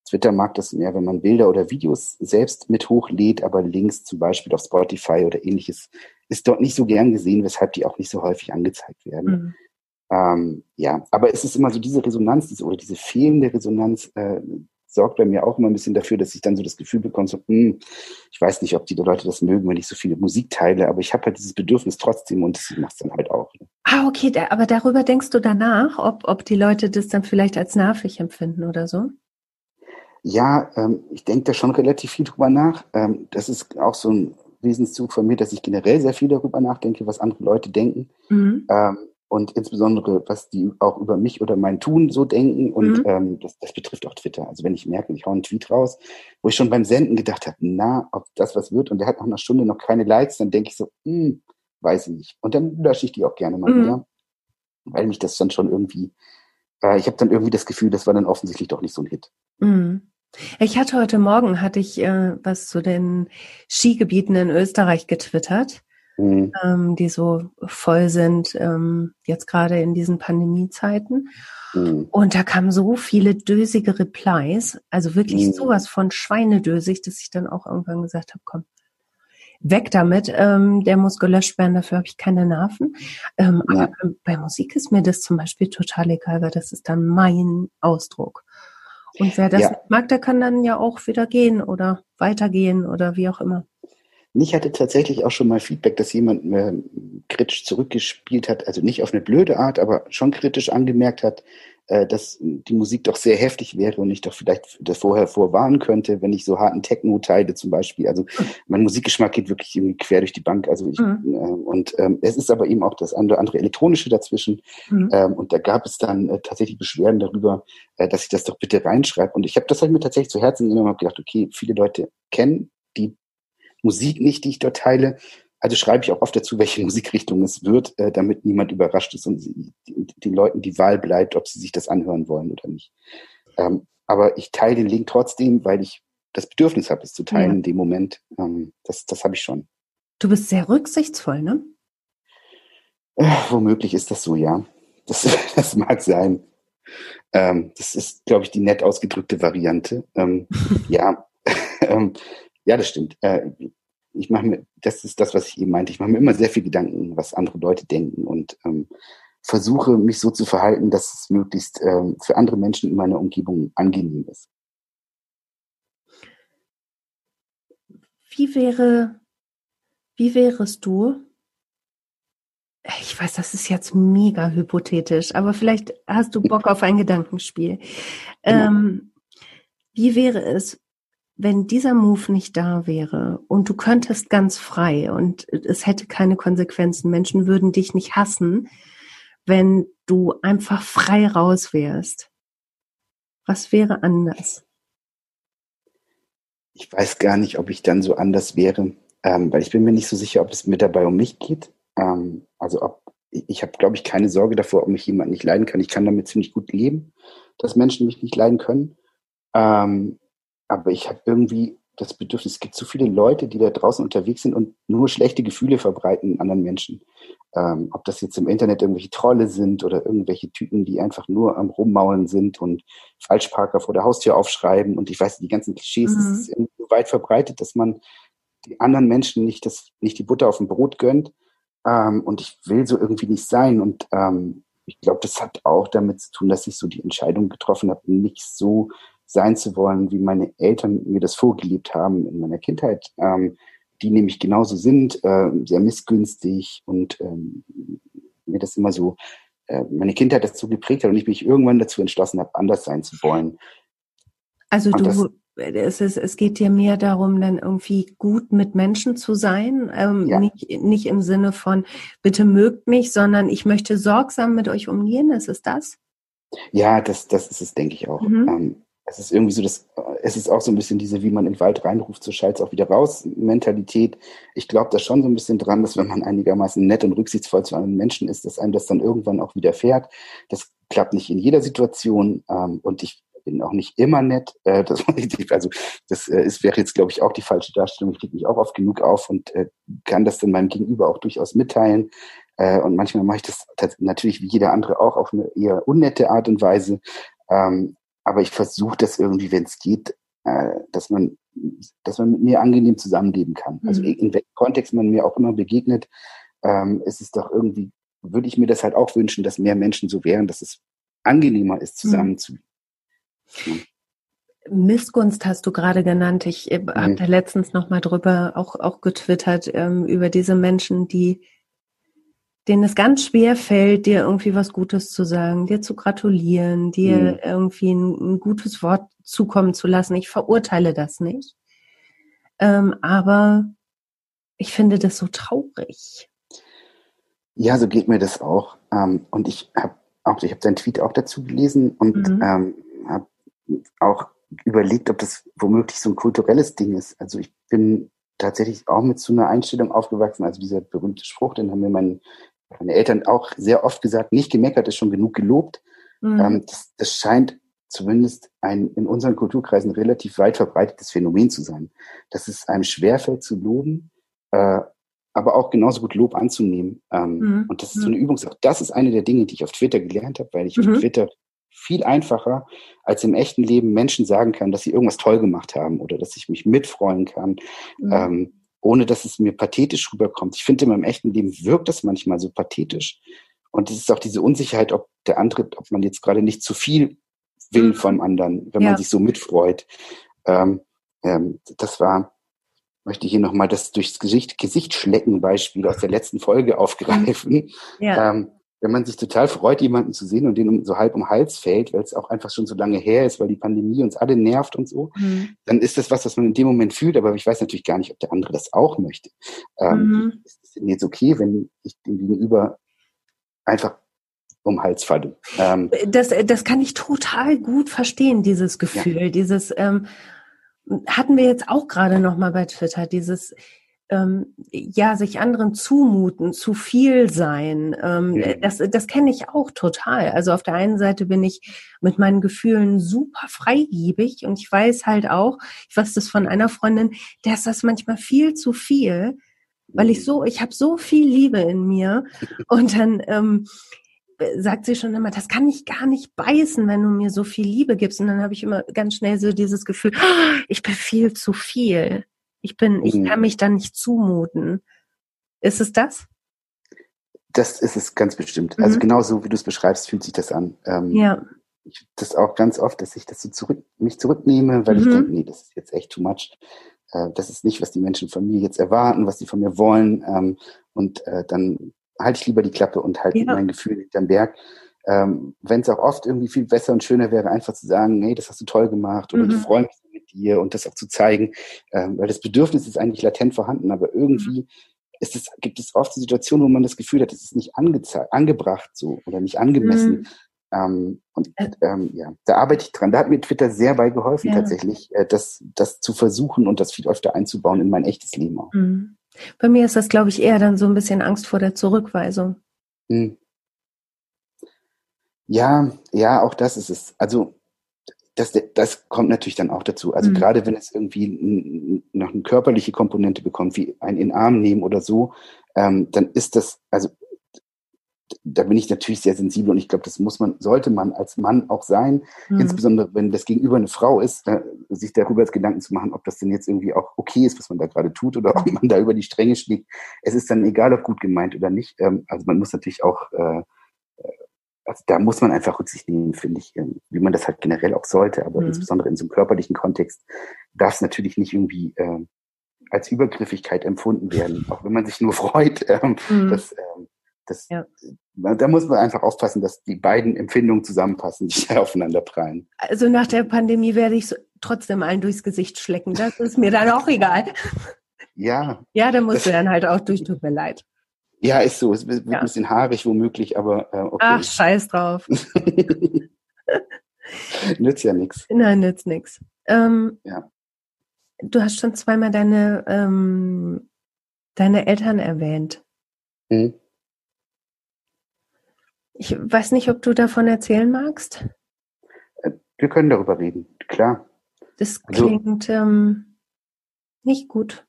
Twitter mag das mehr, wenn man Bilder oder Videos selbst mit hochlädt, aber Links zum Beispiel auf Spotify oder ähnliches ist dort nicht so gern gesehen, weshalb die auch nicht so häufig angezeigt werden. Mhm. Ähm, ja, aber es ist immer so diese Resonanz diese, oder diese fehlende Resonanz, äh, sorgt bei mir auch immer ein bisschen dafür, dass ich dann so das Gefühl bekomme, so, hm, ich weiß nicht, ob die Leute das mögen, wenn ich so viele Musik teile, aber ich habe halt dieses Bedürfnis trotzdem und das macht es dann halt auch. Ne?
Ah, okay, aber darüber denkst du danach, ob, ob die Leute das dann vielleicht als nervig empfinden oder so?
Ja, ähm, ich denke da schon relativ viel drüber nach. Ähm, das ist auch so ein Wesenszug von mir, dass ich generell sehr viel darüber nachdenke, was andere Leute denken. Mhm. Ähm, und insbesondere, was die auch über mich oder mein Tun so denken. Und mhm. ähm, das, das betrifft auch Twitter. Also wenn ich merke, ich hau einen Tweet raus, wo ich schon beim Senden gedacht habe, na, ob das was wird und der hat nach einer Stunde noch keine Likes, dann denke ich so, hm, weiß ich nicht. Und dann lösche ich die auch gerne mal mhm. wieder, weil mich das dann schon irgendwie, äh, ich habe dann irgendwie das Gefühl, das war dann offensichtlich doch nicht so ein Hit.
Mhm. Ich hatte heute Morgen, hatte ich äh, was zu den Skigebieten in Österreich getwittert mhm. ähm, die so voll sind, ähm, jetzt gerade in diesen Pandemiezeiten. Mhm. Und da kamen so viele dösige Replies, also wirklich mhm. sowas von schweinedösig, dass ich dann auch irgendwann gesagt habe, komm, weg damit, ähm, der muss gelöscht werden, dafür habe ich keine Nerven. Ähm, ja. Aber bei Musik ist mir das zum Beispiel total egal, weil das ist dann mein Ausdruck. Und wer das ja. mag, der kann dann ja auch wieder gehen oder weitergehen oder wie auch immer.
Ich hatte tatsächlich auch schon mal Feedback, dass jemand mir kritisch zurückgespielt hat, also nicht auf eine blöde Art, aber schon kritisch angemerkt hat, äh, dass die Musik doch sehr heftig wäre und ich doch vielleicht das vorher vorwarnen könnte, wenn ich so harten Techno teile zum Beispiel. Also mein Musikgeschmack geht wirklich irgendwie quer durch die Bank. Also ich, mhm. äh, und ähm, es ist aber eben auch das andere, andere elektronische dazwischen. Mhm. Ähm, und da gab es dann äh, tatsächlich Beschwerden darüber, äh, dass ich das doch bitte reinschreibe. Und ich habe das halt mir tatsächlich zu Herzen genommen und habe gedacht, okay, viele Leute kennen die Musik nicht, die ich dort teile. Also schreibe ich auch oft dazu, welche Musikrichtung es wird, äh, damit niemand überrascht ist und den Leuten die Wahl bleibt, ob sie sich das anhören wollen oder nicht. Ähm, aber ich teile den Link trotzdem, weil ich das Bedürfnis habe, es zu teilen ja. in dem Moment. Ähm, das das habe ich schon.
Du bist sehr rücksichtsvoll, ne?
Äh, womöglich ist das so, ja. Das, das mag sein. Ähm, das ist, glaube ich, die nett ausgedrückte Variante. Ähm, ja, ähm, ja, das stimmt. Äh, ich mache mir, das ist das, was ich eben meinte, ich mache mir immer sehr viel Gedanken, was andere Leute denken und ähm, versuche mich so zu verhalten, dass es möglichst ähm, für andere Menschen in meiner Umgebung angenehm ist.
Wie wäre, wie wärest du? Ich weiß, das ist jetzt mega hypothetisch, aber vielleicht hast du Bock auf ein Gedankenspiel. Genau. Ähm, wie wäre es, wenn dieser Move nicht da wäre und du könntest ganz frei und es hätte keine Konsequenzen, Menschen würden dich nicht hassen, wenn du einfach frei raus wärst. Was wäre anders?
Ich weiß gar nicht, ob ich dann so anders wäre, ähm, weil ich bin mir nicht so sicher, ob es mir dabei um mich geht. Ähm, also ob ich habe, glaube ich, keine Sorge davor, ob mich jemand nicht leiden kann. Ich kann damit ziemlich gut leben, dass Menschen mich nicht leiden können. Ähm, aber ich habe irgendwie das Bedürfnis, es gibt so viele Leute, die da draußen unterwegs sind und nur schlechte Gefühle verbreiten anderen Menschen. Ähm, ob das jetzt im Internet irgendwelche Trolle sind oder irgendwelche Typen, die einfach nur am Rummaulen sind und Falschparker vor der Haustür aufschreiben und ich weiß, die ganzen Klischees, mhm. es ist irgendwie so weit verbreitet, dass man die anderen Menschen nicht, das, nicht die Butter auf dem Brot gönnt. Ähm, und ich will so irgendwie nicht sein. Und ähm, ich glaube, das hat auch damit zu tun, dass ich so die Entscheidung getroffen habe, nicht so sein zu wollen, wie meine Eltern mir das vorgelebt haben in meiner Kindheit, ähm, die nämlich genauso sind, äh, sehr missgünstig und ähm, mir das immer so, äh, meine Kindheit dazu geprägt hat und ich mich irgendwann dazu entschlossen habe, anders sein zu wollen.
Also und du, es, ist, es geht dir mehr darum, dann irgendwie gut mit Menschen zu sein, ähm, ja. nicht, nicht im Sinne von, bitte mögt mich, sondern ich möchte sorgsam mit euch umgehen, ist es das?
Ja, das, das ist es, denke ich auch. Mhm. Ähm, es ist irgendwie so, dass es ist auch so ein bisschen diese, wie man in den Wald reinruft, so schallt auch wieder raus, Mentalität. Ich glaube da schon so ein bisschen dran, dass wenn man einigermaßen nett und rücksichtsvoll zu einem Menschen ist, dass einem das dann irgendwann auch wieder fährt. Das klappt nicht in jeder Situation ähm, und ich bin auch nicht immer nett. Äh, das, also das äh, ist, wäre jetzt, glaube ich, auch die falsche Darstellung. Ich kriege mich auch oft genug auf und äh, kann das dann meinem Gegenüber auch durchaus mitteilen. Äh, und manchmal mache ich das natürlich wie jeder andere auch auf eine eher unnette Art und Weise. Ähm, aber ich versuche das irgendwie, wenn es geht, äh, dass man, dass man mit mir angenehm zusammenleben kann. Also mhm. Also in welchem Kontext man mir auch immer begegnet, ähm, ist es doch irgendwie, würde ich mir das halt auch wünschen, dass mehr Menschen so wären, dass es angenehmer ist, zusammenzuleben.
Mhm. Missgunst hast du gerade genannt. Ich äh, mhm. habe da letztens noch mal drüber auch, auch getwittert ähm, über diese Menschen, die denen es ganz schwer fällt, dir irgendwie was Gutes zu sagen, dir zu gratulieren, dir mhm. irgendwie ein, ein, gutes Wort zukommen zu lassen. Ich verurteile das nicht. Ähm, aber ich finde das so traurig.
Ja, so geht mir das auch. Ähm, und ich habe auch, ich habe deinen Tweet auch dazu gelesen und mhm. ähm, habe auch überlegt, ob das womöglich so ein kulturelles Ding ist. Also ich bin tatsächlich auch mit so einer Einstellung aufgewachsen. Also dieser berühmte Spruch, den haben mir mein meine Eltern auch sehr oft gesagt, nicht gemeckert ist schon genug gelobt. Mhm. Ähm, das, das scheint zumindest ein in unseren Kulturkreisen relativ weit verbreitetes Phänomen zu sein, dass es einem schwerfällt zu loben, äh, aber auch genauso gut Lob anzunehmen. Ähm, mhm. Und das ist so eine Übungssache. Das ist eine der Dinge, die ich auf Twitter gelernt habe, weil ich mhm. auf Twitter viel einfacher als im echten Leben Menschen sagen kann, dass sie irgendwas toll gemacht haben oder dass ich mich mitfreuen kann. Mhm. Ähm, ohne dass es mir pathetisch rüberkommt. Ich finde, in meinem echten Leben wirkt das manchmal so pathetisch. Und es ist auch diese Unsicherheit, ob der andere, ob man jetzt gerade nicht zu viel will mhm. vom anderen, wenn ja. man sich so mitfreut. Ähm, ähm, das war, möchte hier nochmal das durchs Gesicht, Gesicht schlecken Beispiel aus der letzten Folge aufgreifen. Ja. Ähm, wenn man sich total freut, jemanden zu sehen und den so halb um Hals fällt, weil es auch einfach schon so lange her ist, weil die Pandemie uns alle nervt und so, mhm. dann ist das was, was man in dem Moment fühlt, aber ich weiß natürlich gar nicht, ob der andere das auch möchte. Ähm, mhm. Ist es denn jetzt okay, wenn ich dem Gegenüber einfach um Hals falle?
Ähm, das, das kann ich total gut verstehen, dieses Gefühl, ja. dieses ähm, hatten wir jetzt auch gerade noch mal bei Twitter, dieses ähm, ja, sich anderen zumuten, zu viel sein. Ähm, mhm. Das, das kenne ich auch total. Also auf der einen Seite bin ich mit meinen Gefühlen super freigebig und ich weiß halt auch, ich weiß das von einer Freundin, der ist das manchmal viel zu viel, weil ich so, ich habe so viel Liebe in mir und dann ähm, sagt sie schon immer, das kann ich gar nicht beißen, wenn du mir so viel Liebe gibst. Und dann habe ich immer ganz schnell so dieses Gefühl, ich bin viel zu viel. Ich bin, ich kann mhm. mich da nicht zumuten. Ist es das?
Das ist es ganz bestimmt. Also mhm. Also genauso wie du es beschreibst, fühlt sich das an. Ähm, ja. Ich das auch ganz oft, dass ich das so zurück, mich zurücknehme, weil mhm. ich denke, nee, das ist jetzt echt too much. Äh, das ist nicht, was die Menschen von mir jetzt erwarten, was sie von mir wollen. Ähm, und äh, dann halte ich lieber die Klappe und halte ja. mein Gefühl hinterm Berg. Ähm, Wenn es auch oft irgendwie viel besser und schöner wäre, einfach zu sagen, nee, das hast du toll gemacht oder mhm. ich freue mich dir und das auch zu zeigen, ähm, weil das Bedürfnis ist eigentlich latent vorhanden, aber irgendwie mhm. ist es, gibt es oft die Situation, wo man das Gefühl hat, es ist nicht angebracht so oder nicht angemessen. Mhm. Ähm, und äh. ähm, ja, da arbeite ich dran. Da hat mir Twitter sehr bei geholfen, ja. tatsächlich, äh, das, das zu versuchen und das viel öfter einzubauen in mein echtes Leben auch. Mhm.
Bei mir ist das, glaube ich, eher dann so ein bisschen Angst vor der Zurückweisung. Mhm.
Ja, ja, auch das ist es. Also das, das kommt natürlich dann auch dazu. Also mhm. gerade wenn es irgendwie noch eine körperliche Komponente bekommt, wie ein in Arm nehmen oder so, ähm, dann ist das, also da bin ich natürlich sehr sensibel und ich glaube, das muss man, sollte man als Mann auch sein, mhm. insbesondere wenn das Gegenüber eine Frau ist, äh, sich darüber jetzt Gedanken zu machen, ob das denn jetzt irgendwie auch okay ist, was man da gerade tut oder ob man da über die Stränge schlägt. Es ist dann egal, ob gut gemeint oder nicht. Ähm, also man muss natürlich auch äh, also da muss man einfach Rücksicht nehmen, finde ich, ähm, wie man das halt generell auch sollte, aber mhm. insbesondere in so einem körperlichen Kontext darf es natürlich nicht irgendwie äh, als Übergriffigkeit empfunden werden, auch wenn man sich nur freut. Ähm, mhm. das, ähm, das, ja. Da muss man einfach aufpassen, dass die beiden Empfindungen zusammenpassen, die aufeinander prallen.
Also nach der Pandemie werde ich trotzdem allen durchs Gesicht schlecken. Das ist mir dann auch egal.
Ja.
Ja, da musst du dann halt auch durch, tut mir leid.
Ja, ist so. Es wird ja. ein bisschen haarig womöglich, aber äh, okay.
Ach, scheiß drauf.
nützt ja nichts.
Nein, nützt nichts. Ähm, ja. Du hast schon zweimal deine, ähm, deine Eltern erwähnt. Mhm. Ich weiß nicht, ob du davon erzählen magst.
Äh, wir können darüber reden, klar.
Das also klingt also, ähm, nicht gut.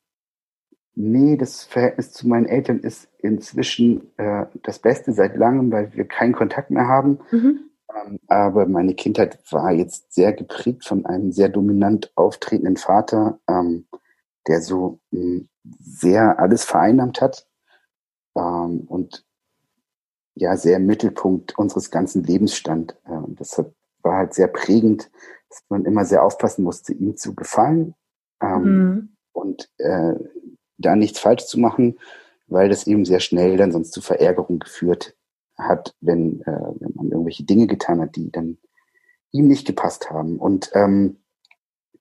Nee, das Verhältnis zu meinen Eltern ist inzwischen äh, das Beste seit langem, weil wir keinen Kontakt mehr haben. Mhm. Ähm, aber meine Kindheit war jetzt sehr geprägt von einem sehr dominant auftretenden Vater, ähm, der so mh, hm, sehr alles vereinnahmt hat ähm, und ja sehr im Mittelpunkt unseres ganzen Lebens stand. Ähm, das war halt sehr prägend, dass man immer sehr aufpassen musste, ihm zu gefallen. Ähm, mhm. Und äh, da nichts falsch zu machen, weil das eben sehr schnell dann sonst zu Verärgerung geführt hat, wenn, äh, wenn man irgendwelche Dinge getan hat, die dann ihm nicht gepasst haben. Und ähm,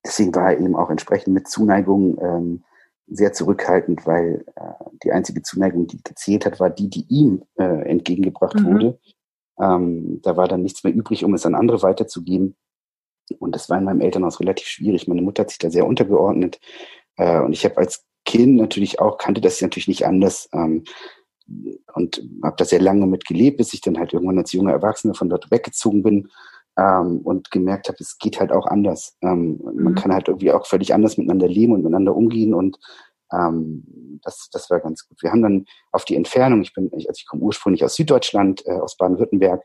deswegen war er eben auch entsprechend mit Zuneigung ähm, sehr zurückhaltend, weil äh, die einzige Zuneigung, die gezählt hat, war die, die ihm äh, entgegengebracht mhm. wurde. Ähm, da war dann nichts mehr übrig, um es an andere weiterzugeben. Und das war in meinem Elternhaus relativ schwierig. Meine Mutter hat sich da sehr untergeordnet. Äh, und ich habe als Kind natürlich auch, kannte das natürlich nicht anders. Ähm, und habe da sehr lange mit gelebt, bis ich dann halt irgendwann als junger Erwachsener von dort weggezogen bin ähm, und gemerkt habe, es geht halt auch anders. Ähm, mhm. Man kann halt irgendwie auch völlig anders miteinander leben und miteinander umgehen und ähm, das, das war ganz gut. Wir haben dann auf die Entfernung, ich bin, also ich komme ursprünglich aus Süddeutschland, äh, aus Baden-Württemberg,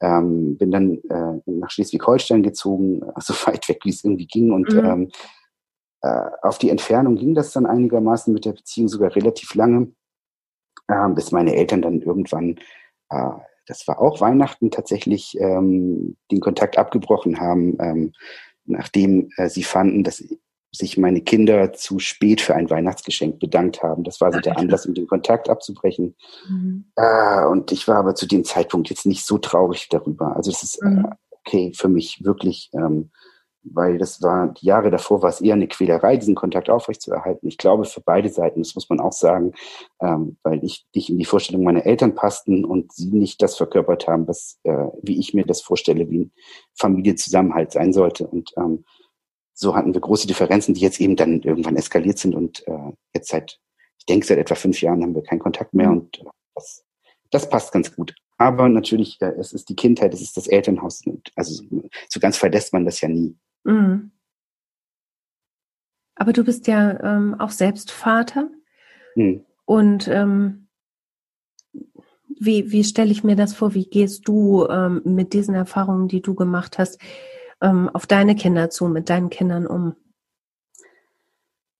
ähm, bin dann äh, nach Schleswig-Holstein gezogen, so weit weg, wie es irgendwie ging und mhm. Äh, auf die Entfernung ging das dann einigermaßen mit der Beziehung sogar relativ lange, äh, bis meine Eltern dann irgendwann, äh, das war auch Weihnachten tatsächlich, ähm, den Kontakt abgebrochen haben, ähm, nachdem äh, sie fanden, dass sich meine Kinder zu spät für ein Weihnachtsgeschenk bedankt haben. Das war so der Anlass, um den Kontakt abzubrechen. Mhm. Äh, und ich war aber zu dem Zeitpunkt jetzt nicht so traurig darüber. Also es ist mhm. äh, okay für mich wirklich, ähm, weil das war, die Jahre davor war es eher eine Quälerei, diesen Kontakt aufrechtzuerhalten. Ich glaube für beide Seiten, das muss man auch sagen, ähm, weil ich nicht in die Vorstellung meiner Eltern passten und sie nicht das verkörpert haben, was, äh, wie ich mir das vorstelle, wie ein Familienzusammenhalt sein sollte. Und ähm, so hatten wir große Differenzen, die jetzt eben dann irgendwann eskaliert sind und äh, jetzt seit, ich denke, seit etwa fünf Jahren haben wir keinen Kontakt mehr mhm. und äh, das, das passt ganz gut. Aber natürlich, äh, es ist die Kindheit, es ist das Elternhaus. Also so ganz verlässt man das ja nie. Mhm.
Aber du bist ja ähm, auch selbst Vater. Mhm. Und ähm, wie, wie stelle ich mir das vor? Wie gehst du ähm, mit diesen Erfahrungen, die du gemacht hast, ähm, auf deine Kinder zu, mit deinen Kindern um?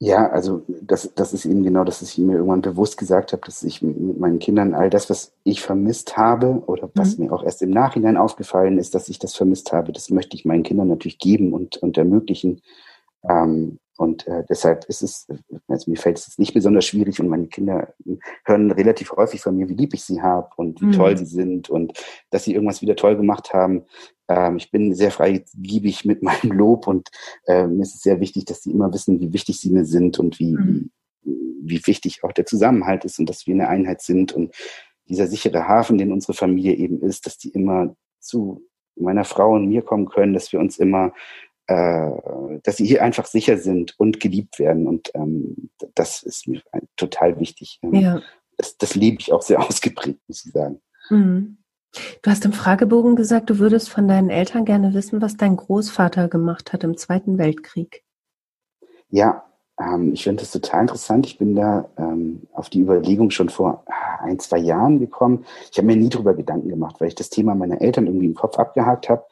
Ja, also das, das ist eben genau, dass ich mir irgendwann bewusst gesagt habe, dass ich mit meinen Kindern all das, was ich vermisst habe oder was mhm. mir auch erst im Nachhinein aufgefallen ist, dass ich das vermisst habe, das möchte ich meinen Kindern natürlich geben und, und ermöglichen. Ähm, und äh, deshalb ist es, also mir fällt es nicht besonders schwierig und meine Kinder hören relativ häufig von mir, wie lieb ich sie habe und wie mhm. toll sie sind und dass sie irgendwas wieder toll gemacht haben. Ähm, ich bin sehr freigiebig mit meinem Lob und äh, mir ist es sehr wichtig, dass sie immer wissen, wie wichtig sie mir sind und wie, mhm. wie, wie wichtig auch der Zusammenhalt ist und dass wir eine Einheit sind und dieser sichere Hafen, den unsere Familie eben ist, dass die immer zu meiner Frau und mir kommen können, dass wir uns immer dass sie hier einfach sicher sind und geliebt werden. Und ähm, das ist mir total wichtig. Ähm, ja. Das, das lebe ich auch sehr ausgeprägt, muss ich sagen. Mhm.
Du hast im Fragebogen gesagt, du würdest von deinen Eltern gerne wissen, was dein Großvater gemacht hat im Zweiten Weltkrieg.
Ja, ähm, ich finde das total interessant. Ich bin da ähm, auf die Überlegung schon vor ah, ein, zwei Jahren gekommen. Ich habe mir nie darüber Gedanken gemacht, weil ich das Thema meiner Eltern irgendwie im Kopf abgehakt habe.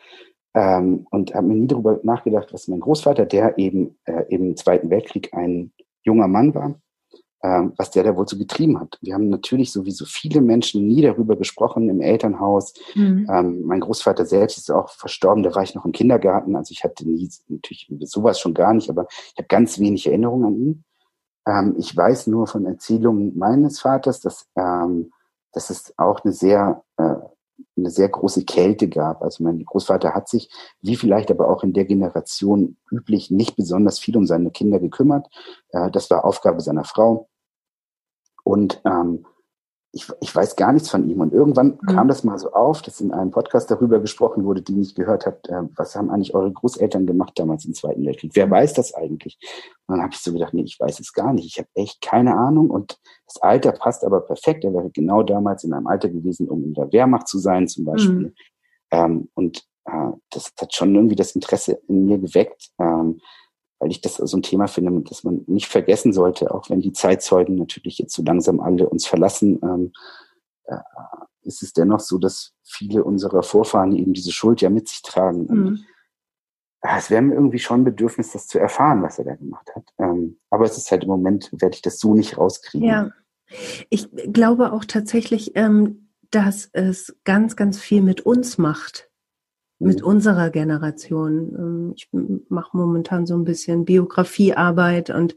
Ähm, und habe mir nie darüber nachgedacht, was mein Großvater, der eben äh, im Zweiten Weltkrieg ein junger Mann war, ähm, was der da wohl so getrieben hat. Wir haben natürlich sowieso viele Menschen nie darüber gesprochen im Elternhaus. Mhm. Ähm, mein Großvater selbst ist auch verstorben, da war ich noch im Kindergarten, also ich hatte nie, natürlich sowas schon gar nicht, aber ich habe ganz wenig Erinnerungen an ihn. Ähm, ich weiß nur von Erzählungen meines Vaters, dass, ähm, dass es auch eine sehr äh, eine sehr große Kälte gab. Also mein Großvater hat sich, wie vielleicht aber auch in der Generation üblich, nicht besonders viel um seine Kinder gekümmert. Äh, das war Aufgabe seiner Frau. Und ähm, ich, ich weiß gar nichts von ihm. Und irgendwann mhm. kam das mal so auf, dass in einem Podcast darüber gesprochen wurde, den ich gehört habe, äh, was haben eigentlich eure Großeltern gemacht damals im Zweiten Weltkrieg? Wer mhm. weiß das eigentlich? Und dann habe ich so gedacht, nee, ich weiß es gar nicht. Ich habe echt keine Ahnung. Und das Alter passt aber perfekt. Er wäre genau damals in einem Alter gewesen, um in der Wehrmacht zu sein zum Beispiel. Mhm. Ähm, und äh, das hat schon irgendwie das Interesse in mir geweckt. Ähm, weil ich das so ein Thema finde, das man nicht vergessen sollte, auch wenn die Zeitzeugen natürlich jetzt so langsam alle uns verlassen, ähm, äh, ist es dennoch so, dass viele unserer Vorfahren eben diese Schuld ja mit sich tragen. Mhm. Und, äh, es wäre mir irgendwie schon ein Bedürfnis, das zu erfahren, was er da gemacht hat. Ähm, aber es ist halt im Moment, werde ich das so nicht rauskriegen.
Ja, ich glaube auch tatsächlich, ähm, dass es ganz, ganz viel mit uns macht mit mhm. unserer Generation. Ähm, ich mache momentan so ein bisschen Biografiearbeit und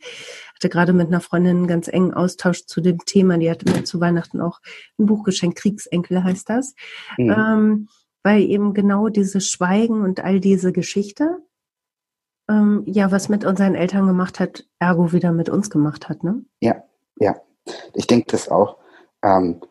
hatte gerade mit einer Freundin einen ganz engen Austausch zu dem Thema. Die hatte mir zu Weihnachten auch ein Buch geschenkt, Kriegsenkel heißt das. Mhm. Ähm, weil eben genau dieses Schweigen und all diese Geschichte, ähm, ja, was mit unseren Eltern gemacht hat, ergo wieder mit uns gemacht hat, ne?
Ja, ja. Ich denke das auch. Ähm,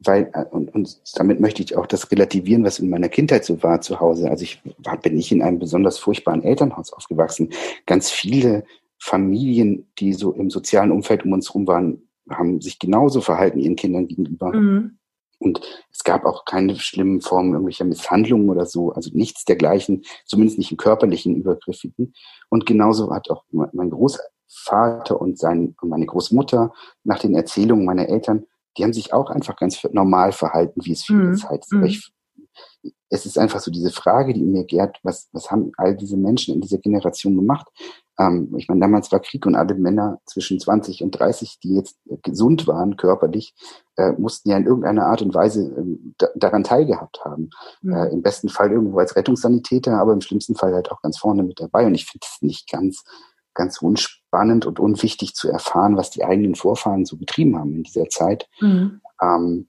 weil, äh, und, und damit möchte ich auch das relativieren, was in meiner Kindheit so war zu Hause. Also ich war, bin nicht in einem besonders furchtbaren Elternhaus aufgewachsen. Ganz viele Familien, die so im sozialen Umfeld um uns herum waren, haben sich genauso verhalten ihren Kindern gegenüber. Mhm. Und es gab auch keine schlimmen Formen irgendwelcher Misshandlungen oder so, also nichts dergleichen, zumindest nicht im körperlichen Übergriffigen. Und genauso hat auch mein Großvater und, sein, und meine Großmutter nach den Erzählungen meiner Eltern die haben sich auch einfach ganz normal verhalten, wie es viele mhm. Zeit ist. Mhm. Ich, es ist einfach so diese Frage, die mir gärt, was, was haben all diese Menschen in dieser Generation gemacht? Ähm, ich meine, damals war Krieg und alle Männer zwischen 20 und 30, die jetzt gesund waren körperlich, äh, mussten ja in irgendeiner Art und Weise äh, daran teilgehabt haben. Mhm. Äh, Im besten Fall irgendwo als Rettungssanitäter, aber im schlimmsten Fall halt auch ganz vorne mit dabei. Und ich finde es nicht ganz ganz unspannend und unwichtig zu erfahren, was die eigenen Vorfahren so getrieben haben in dieser Zeit. Mhm. Ähm,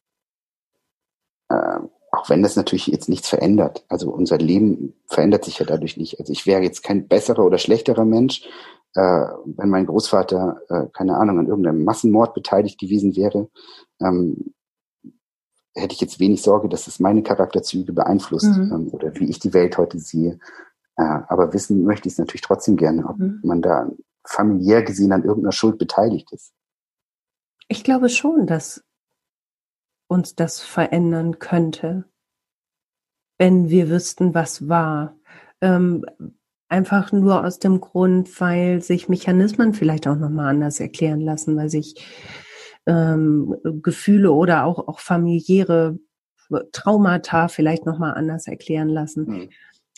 äh, auch wenn das natürlich jetzt nichts verändert. Also unser Leben verändert sich ja dadurch nicht. Also ich wäre jetzt kein besserer oder schlechterer Mensch, äh, wenn mein Großvater, äh, keine Ahnung, an irgendeinem Massenmord beteiligt gewesen wäre. Ähm, hätte ich jetzt wenig Sorge, dass es meine Charakterzüge beeinflusst mhm. ähm, oder wie ich die Welt heute sehe. Äh, aber wissen möchte ich es natürlich trotzdem gerne, ob mhm. man da familiär gesehen an irgendeiner Schuld beteiligt ist.
Ich glaube schon, dass uns das verändern könnte, wenn wir wüssten, was war. Ähm, einfach nur aus dem Grund, weil sich Mechanismen vielleicht auch nochmal anders erklären lassen, weil sich ähm, Gefühle oder auch, auch familiäre Traumata vielleicht nochmal anders erklären lassen. Mhm.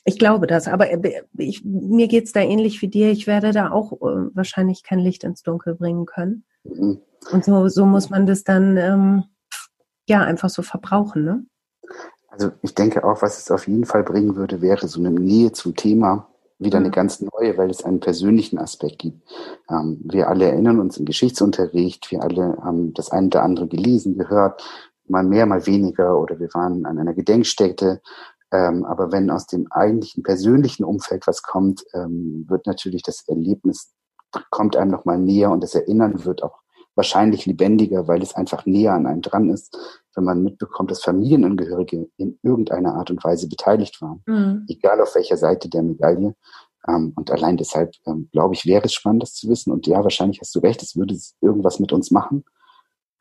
Ich glaube das, aber äh, ich, mir geht's da ähnlich wie dir. Ich werde da auch äh, wahrscheinlich kein Licht ins Dunkel bringen können. Mhm. Und so, so muss man das dann ähm, ja einfach so verbrauchen, ne?
Also ich denke auch, was es auf jeden Fall bringen würde, wäre so eine Nähe zum Thema wieder mhm. eine ganz neue, weil es einen persönlichen Aspekt gibt. Ähm, wir alle erinnern uns im Geschichtsunterricht, wir alle haben das eine oder andere gelesen, gehört, mal mehr, mal weniger, oder wir waren an einer Gedenkstätte. Ähm, aber wenn aus dem eigentlichen persönlichen Umfeld was kommt, ähm, wird natürlich das Erlebnis kommt einem noch mal näher und das Erinnern wird auch wahrscheinlich lebendiger, weil es einfach näher an einem dran ist, wenn man mitbekommt, dass Familienangehörige in irgendeiner Art und Weise beteiligt waren, mhm. egal auf welcher Seite der Medaille. Ähm, und allein deshalb, ähm, glaube ich, wäre es spannend, das zu wissen. Und ja, wahrscheinlich hast du recht, es würde irgendwas mit uns machen.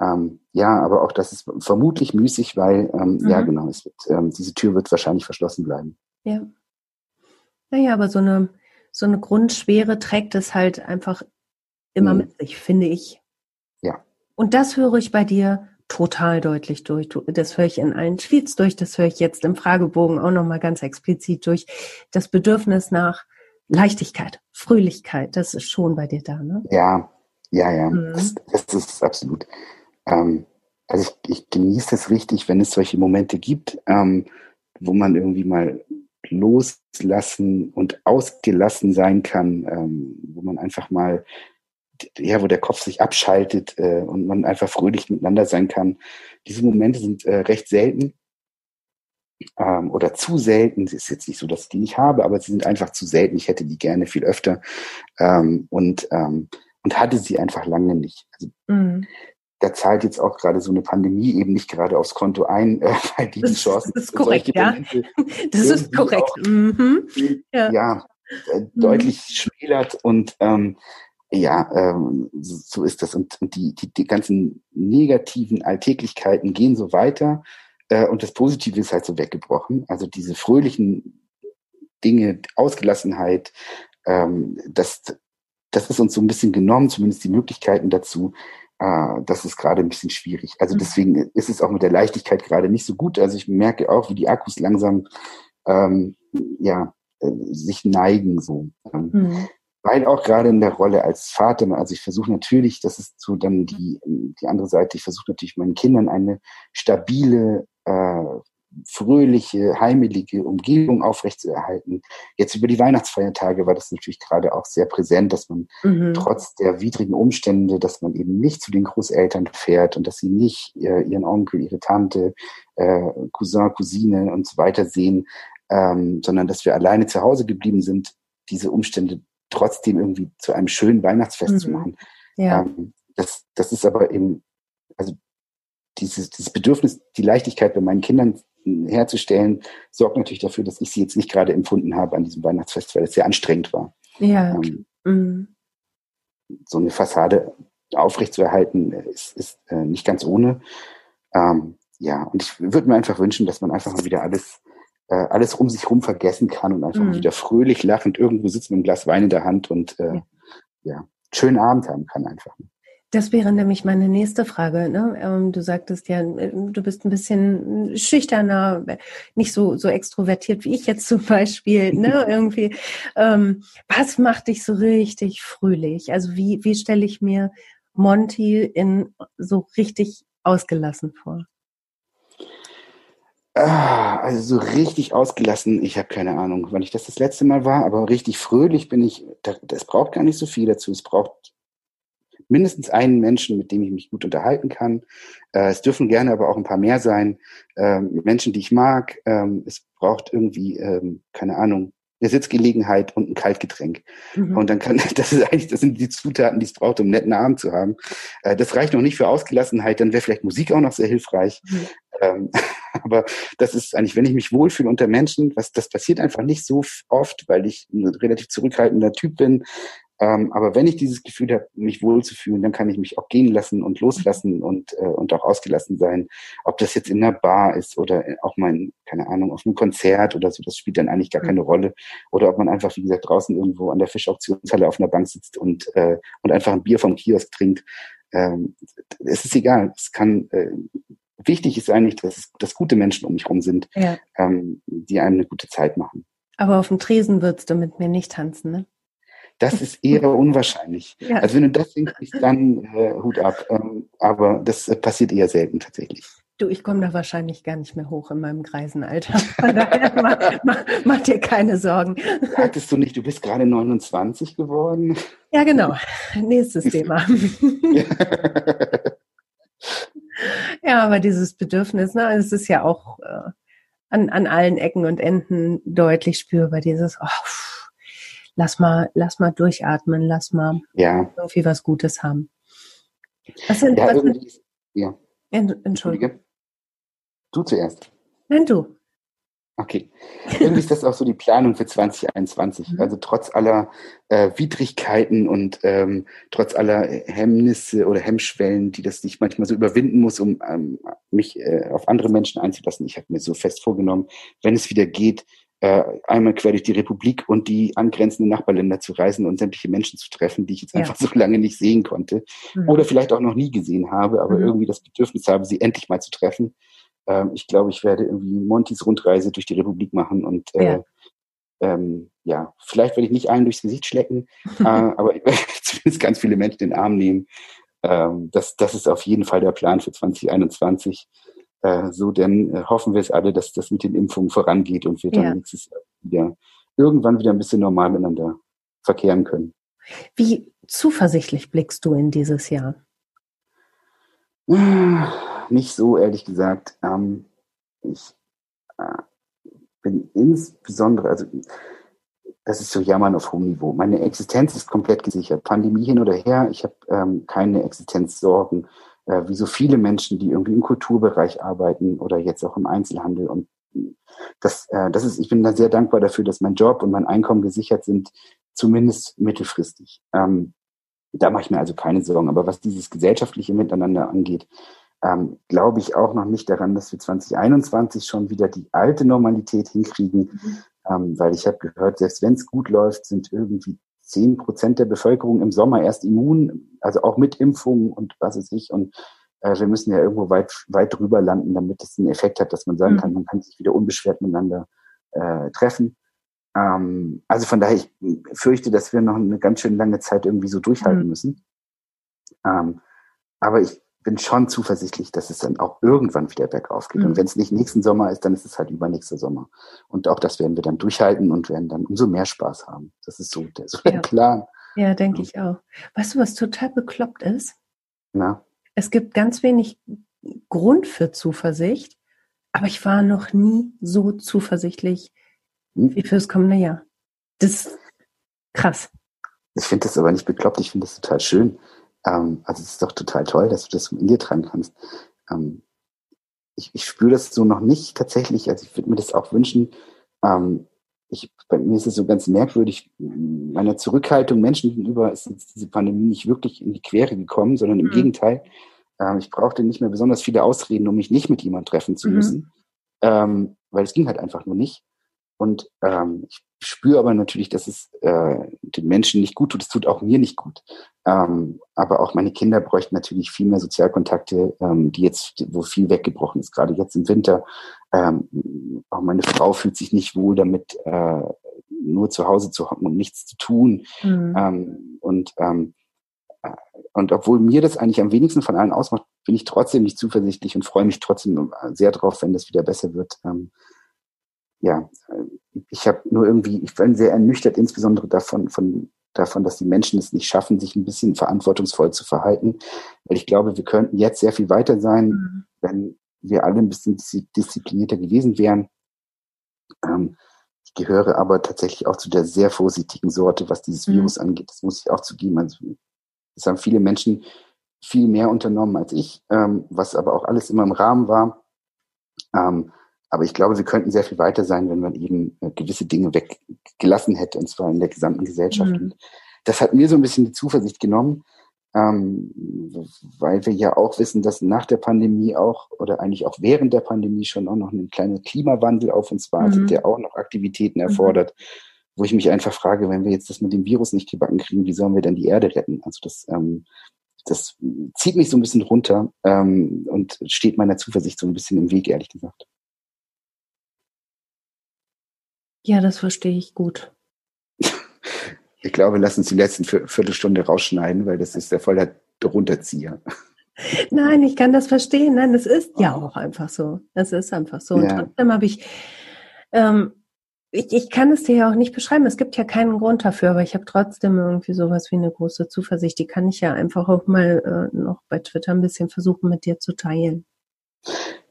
Ähm, ja, aber auch das ist vermutlich müßig, weil, ähm, mhm. ja, genau, es wird, ähm, diese Tür wird wahrscheinlich verschlossen bleiben.
Ja. Naja, aber so eine, so eine Grundschwere trägt es halt einfach immer mhm. mit sich, finde ich. Und das höre ich bei dir total deutlich durch. Das höre ich in allen Tweets durch, das höre ich jetzt im Fragebogen auch nochmal ganz explizit durch. Das Bedürfnis nach Leichtigkeit, Fröhlichkeit, das ist schon bei dir da, ne?
Ja, ja, ja, mhm. das, das, ist absolut. Ähm, also ich, ich genieße es richtig, wenn es solche Momente gibt, ähm, wo man irgendwie mal loslassen und ausgelassen sein kann, ähm, wo man einfach mal ja, wo der Kopf sich abschaltet äh, und man einfach fröhlich miteinander sein kann. Diese Momente sind äh, recht selten ähm, oder zu selten. Es ist jetzt nicht so, dass ich die nicht habe, aber sie sind einfach zu selten. Ich hätte die gerne viel öfter ähm, und ähm, und hatte sie einfach lange nicht. Also, mhm. Da zahlt jetzt auch gerade so eine Pandemie eben nicht gerade aufs Konto ein, äh, weil die, die Chancen.
Das ist korrekt, ja. Das ist korrekt. Auch, mhm.
Ja, ja äh, mhm. deutlich schmälert und ähm, ja, ähm, so ist das. Und, und die, die, die ganzen negativen Alltäglichkeiten gehen so weiter äh, und das Positive ist halt so weggebrochen. Also diese fröhlichen Dinge, Ausgelassenheit, ähm, das, das ist uns so ein bisschen genommen, zumindest die Möglichkeiten dazu. Äh, das ist gerade ein bisschen schwierig. Also mhm. deswegen ist es auch mit der Leichtigkeit gerade nicht so gut. Also ich merke auch, wie die Akkus langsam ähm, ja, äh, sich neigen so. Ähm, mhm weil auch gerade in der Rolle als Vater, also ich versuche natürlich, das ist so dann die, die andere Seite, ich versuche natürlich meinen Kindern eine stabile, äh, fröhliche, heimelige Umgebung aufrechtzuerhalten. Jetzt über die Weihnachtsfeiertage war das natürlich gerade auch sehr präsent, dass man mhm. trotz der widrigen Umstände, dass man eben nicht zu den Großeltern fährt und dass sie nicht äh, ihren Onkel, ihre Tante, äh, Cousin, Cousine und so weiter sehen, ähm, sondern dass wir alleine zu Hause geblieben sind, diese Umstände trotzdem irgendwie zu einem schönen Weihnachtsfest mhm. zu machen. Ja. Ähm, das, das ist aber eben, also dieses, dieses Bedürfnis, die Leichtigkeit bei meinen Kindern herzustellen, sorgt natürlich dafür, dass ich sie jetzt nicht gerade empfunden habe an diesem Weihnachtsfest, weil es sehr anstrengend war. Ja. Ähm, mhm. So eine Fassade aufrechtzuerhalten ist, ist äh, nicht ganz ohne. Ähm, ja, und ich würde mir einfach wünschen, dass man einfach mal wieder alles äh, alles um sich herum vergessen kann und einfach mhm. wieder fröhlich lachend irgendwo sitzt mit einem Glas Wein in der Hand und äh, ja. ja, schönen Abend haben kann einfach.
Das wäre nämlich meine nächste Frage. Ne? Ähm, du sagtest ja, äh, du bist ein bisschen schüchterner, nicht so so extrovertiert wie ich jetzt zum Beispiel. Ne? Irgendwie, ähm, was macht dich so richtig fröhlich? Also wie wie stelle ich mir Monty in so richtig ausgelassen vor?
Ah, also so richtig ausgelassen, ich habe keine Ahnung, wann ich das das letzte Mal war, aber richtig fröhlich bin ich, das braucht gar nicht so viel dazu. Es braucht mindestens einen Menschen, mit dem ich mich gut unterhalten kann. Äh, es dürfen gerne aber auch ein paar mehr sein. Ähm, Menschen, die ich mag. Ähm, es braucht irgendwie, ähm, keine Ahnung, eine Sitzgelegenheit und ein Kaltgetränk. Mhm. Und dann kann, das ist eigentlich, das sind die Zutaten, die es braucht, um einen netten Abend zu haben. Äh, das reicht noch nicht für Ausgelassenheit, dann wäre vielleicht Musik auch noch sehr hilfreich. Mhm. Ähm, aber das ist eigentlich, wenn ich mich wohlfühle unter Menschen, was, das passiert einfach nicht so oft, weil ich ein relativ zurückhaltender Typ bin. Ähm, aber wenn ich dieses Gefühl habe, mich wohlzufühlen, dann kann ich mich auch gehen lassen und loslassen und, äh, und auch ausgelassen sein. Ob das jetzt in einer Bar ist oder auch mal, keine Ahnung, auf einem Konzert oder so, das spielt dann eigentlich gar keine Rolle. Oder ob man einfach, wie gesagt, draußen irgendwo an der Fischauktionshalle auf einer Bank sitzt und, äh, und einfach ein Bier vom Kiosk trinkt. Ähm, es ist egal. Es kann, äh, wichtig ist eigentlich, dass, dass gute Menschen um mich herum sind, ja. ähm, die einem eine gute Zeit machen.
Aber auf dem Tresen würdest du mit mir nicht tanzen, ne?
Das ist eher unwahrscheinlich. Ja. Also wenn du das hinkriegst, dann äh, Hut ab. Ähm, aber das äh, passiert eher selten tatsächlich.
Du, ich komme da wahrscheinlich gar nicht mehr hoch in meinem Greisenalter. Von daher mach, mach, mach, dir keine Sorgen.
Hattest du nicht, du bist gerade 29 geworden?
Ja, genau. Nächstes Thema. ja, aber dieses Bedürfnis, ne, es ist ja auch äh, an, an allen Ecken und Enden deutlich spürbar, dieses, oh, lass mal, lass mal durchatmen, lass mal
ja.
irgendwie was Gutes haben.
Was sind, ja, was sind, ja.
Entschuldige.
Du zuerst.
Nein, du.
Okay. Irgendwie ist das auch so die Planung für 2021. Mhm. Also trotz aller äh, Widrigkeiten und ähm, trotz aller Hemmnisse oder Hemmschwellen, die das sich manchmal so überwinden muss, um ähm, mich äh, auf andere Menschen einzulassen. Ich habe mir so fest vorgenommen, wenn es wieder geht, äh, einmal quer durch die Republik und die angrenzenden Nachbarländer zu reisen und sämtliche Menschen zu treffen, die ich jetzt ja. einfach so lange nicht sehen konnte mhm. oder vielleicht auch noch nie gesehen habe, aber mhm. irgendwie das Bedürfnis habe, sie endlich mal zu treffen. Ähm, ich glaube, ich werde irgendwie Montys Rundreise durch die Republik machen und äh, ja. Ähm, ja, vielleicht werde ich nicht allen durchs Gesicht schlecken, äh, aber ich werde zumindest ganz viele Menschen in den Arm nehmen. Ähm, das, das ist auf jeden Fall der Plan für 2021. Äh, so denn äh, hoffen wir es alle, dass das mit den Impfungen vorangeht und wir dann ja. nächstes Jahr wieder irgendwann wieder ein bisschen normal miteinander verkehren können.
Wie zuversichtlich blickst du in dieses Jahr?
Nicht so, ehrlich gesagt. Ähm, ich äh, bin insbesondere, also das ist so Jammern auf hohem Niveau. Meine Existenz ist komplett gesichert. Pandemie hin oder her, ich habe ähm, keine Existenzsorgen äh, wie so viele Menschen, die irgendwie im Kulturbereich arbeiten oder jetzt auch im Einzelhandel. Und das, äh, das ist, ich bin da sehr dankbar dafür, dass mein Job und mein Einkommen gesichert sind, zumindest mittelfristig. Ähm, da mache ich mir also keine Sorgen. Aber was dieses gesellschaftliche Miteinander angeht, ähm, glaube ich auch noch nicht daran, dass wir 2021 schon wieder die alte Normalität hinkriegen, mhm. ähm, weil ich habe gehört, selbst wenn es gut läuft, sind irgendwie zehn Prozent der Bevölkerung im Sommer erst immun, also auch mit Impfungen und was weiß ich. Und äh, wir müssen ja irgendwo weit, weit drüber landen, damit es einen Effekt hat, dass man sagen mhm. kann, man kann sich wieder unbeschwert miteinander äh, treffen. Ähm, also von daher, ich fürchte, dass wir noch eine ganz schön lange Zeit irgendwie so durchhalten mhm. müssen. Ähm, aber ich bin schon zuversichtlich, dass es dann auch irgendwann wieder bergauf geht. Mhm. Und wenn es nicht nächsten Sommer ist, dann ist es halt übernächster Sommer. Und auch das werden wir dann durchhalten und werden dann umso mehr Spaß haben. Das ist so der, so der Plan.
Ja, denke ich auch. Weißt du, was total bekloppt ist?
Na?
Es gibt ganz wenig Grund für Zuversicht, aber ich war noch nie so zuversichtlich hm? wie fürs kommende Jahr. Das ist krass.
Ich finde das aber nicht bekloppt, ich finde das total schön. Ähm, also es ist doch total toll, dass du das in dir tragen kannst. Ähm, ich, ich spüre das so noch nicht tatsächlich. Also ich würde mir das auch wünschen. Ähm, ich, bei mir ist es so ganz merkwürdig, meiner Zurückhaltung Menschen gegenüber ist diese Pandemie nicht wirklich in die Quere gekommen, sondern im mhm. Gegenteil. Ähm, ich brauchte nicht mehr besonders viele Ausreden, um mich nicht mit jemandem treffen zu mhm. müssen, mhm. ähm, weil es ging halt einfach nur nicht. Und ähm, ich spüre aber natürlich, dass es äh, den Menschen nicht gut tut. Es tut auch mir nicht gut. Ähm, aber auch meine Kinder bräuchten natürlich viel mehr Sozialkontakte, ähm, die jetzt, wo viel weggebrochen ist, gerade jetzt im Winter. Ähm, auch meine Frau fühlt sich nicht wohl damit, äh, nur zu Hause zu hocken und nichts zu tun. Mhm. Ähm, und ähm, und obwohl mir das eigentlich am wenigsten von allen ausmacht, bin ich trotzdem nicht zuversichtlich und freue mich trotzdem sehr drauf, wenn das wieder besser wird. Ähm, ja, ich habe nur irgendwie, ich bin sehr ernüchtert, insbesondere davon, von, davon, dass die Menschen es nicht schaffen, sich ein bisschen verantwortungsvoll zu verhalten. Weil ich glaube, wir könnten jetzt sehr viel weiter sein, mhm. wenn wir alle ein bisschen disziplinierter gewesen wären. Ähm, ich gehöre aber tatsächlich auch zu der sehr vorsichtigen Sorte, was dieses mhm. Virus angeht. Das muss ich auch zugeben. Also, es haben viele Menschen viel mehr unternommen als ich, ähm, was aber auch alles immer im Rahmen war. Ähm, aber ich glaube, wir könnten sehr viel weiter sein, wenn man eben äh, gewisse Dinge weggelassen hätte, und zwar in der gesamten Gesellschaft. Mhm. Und das hat mir so ein bisschen die Zuversicht genommen, ähm, weil wir ja auch wissen, dass nach der Pandemie auch oder eigentlich auch während der Pandemie schon auch noch ein kleiner Klimawandel auf uns wartet, mhm. der auch noch Aktivitäten mhm. erfordert, mhm. wo ich mich einfach frage, wenn wir jetzt das mit dem Virus nicht gebacken kriegen, wie sollen wir denn die Erde retten? Also das, ähm, das zieht mich so ein bisschen runter ähm, und steht meiner Zuversicht so ein bisschen im Weg, ehrlich gesagt.
Ja, das verstehe ich gut.
Ich glaube, lass uns die letzten Viertelstunde rausschneiden, weil das ist der voller Runterzieher.
Nein, ich kann das verstehen. Nein, das ist ja auch einfach so. Das ist einfach so. Und trotzdem habe ich, ähm, ich, ich kann es dir ja auch nicht beschreiben. Es gibt ja keinen Grund dafür, aber ich habe trotzdem irgendwie sowas wie eine große Zuversicht. Die kann ich ja einfach auch mal äh, noch bei Twitter ein bisschen versuchen, mit dir zu teilen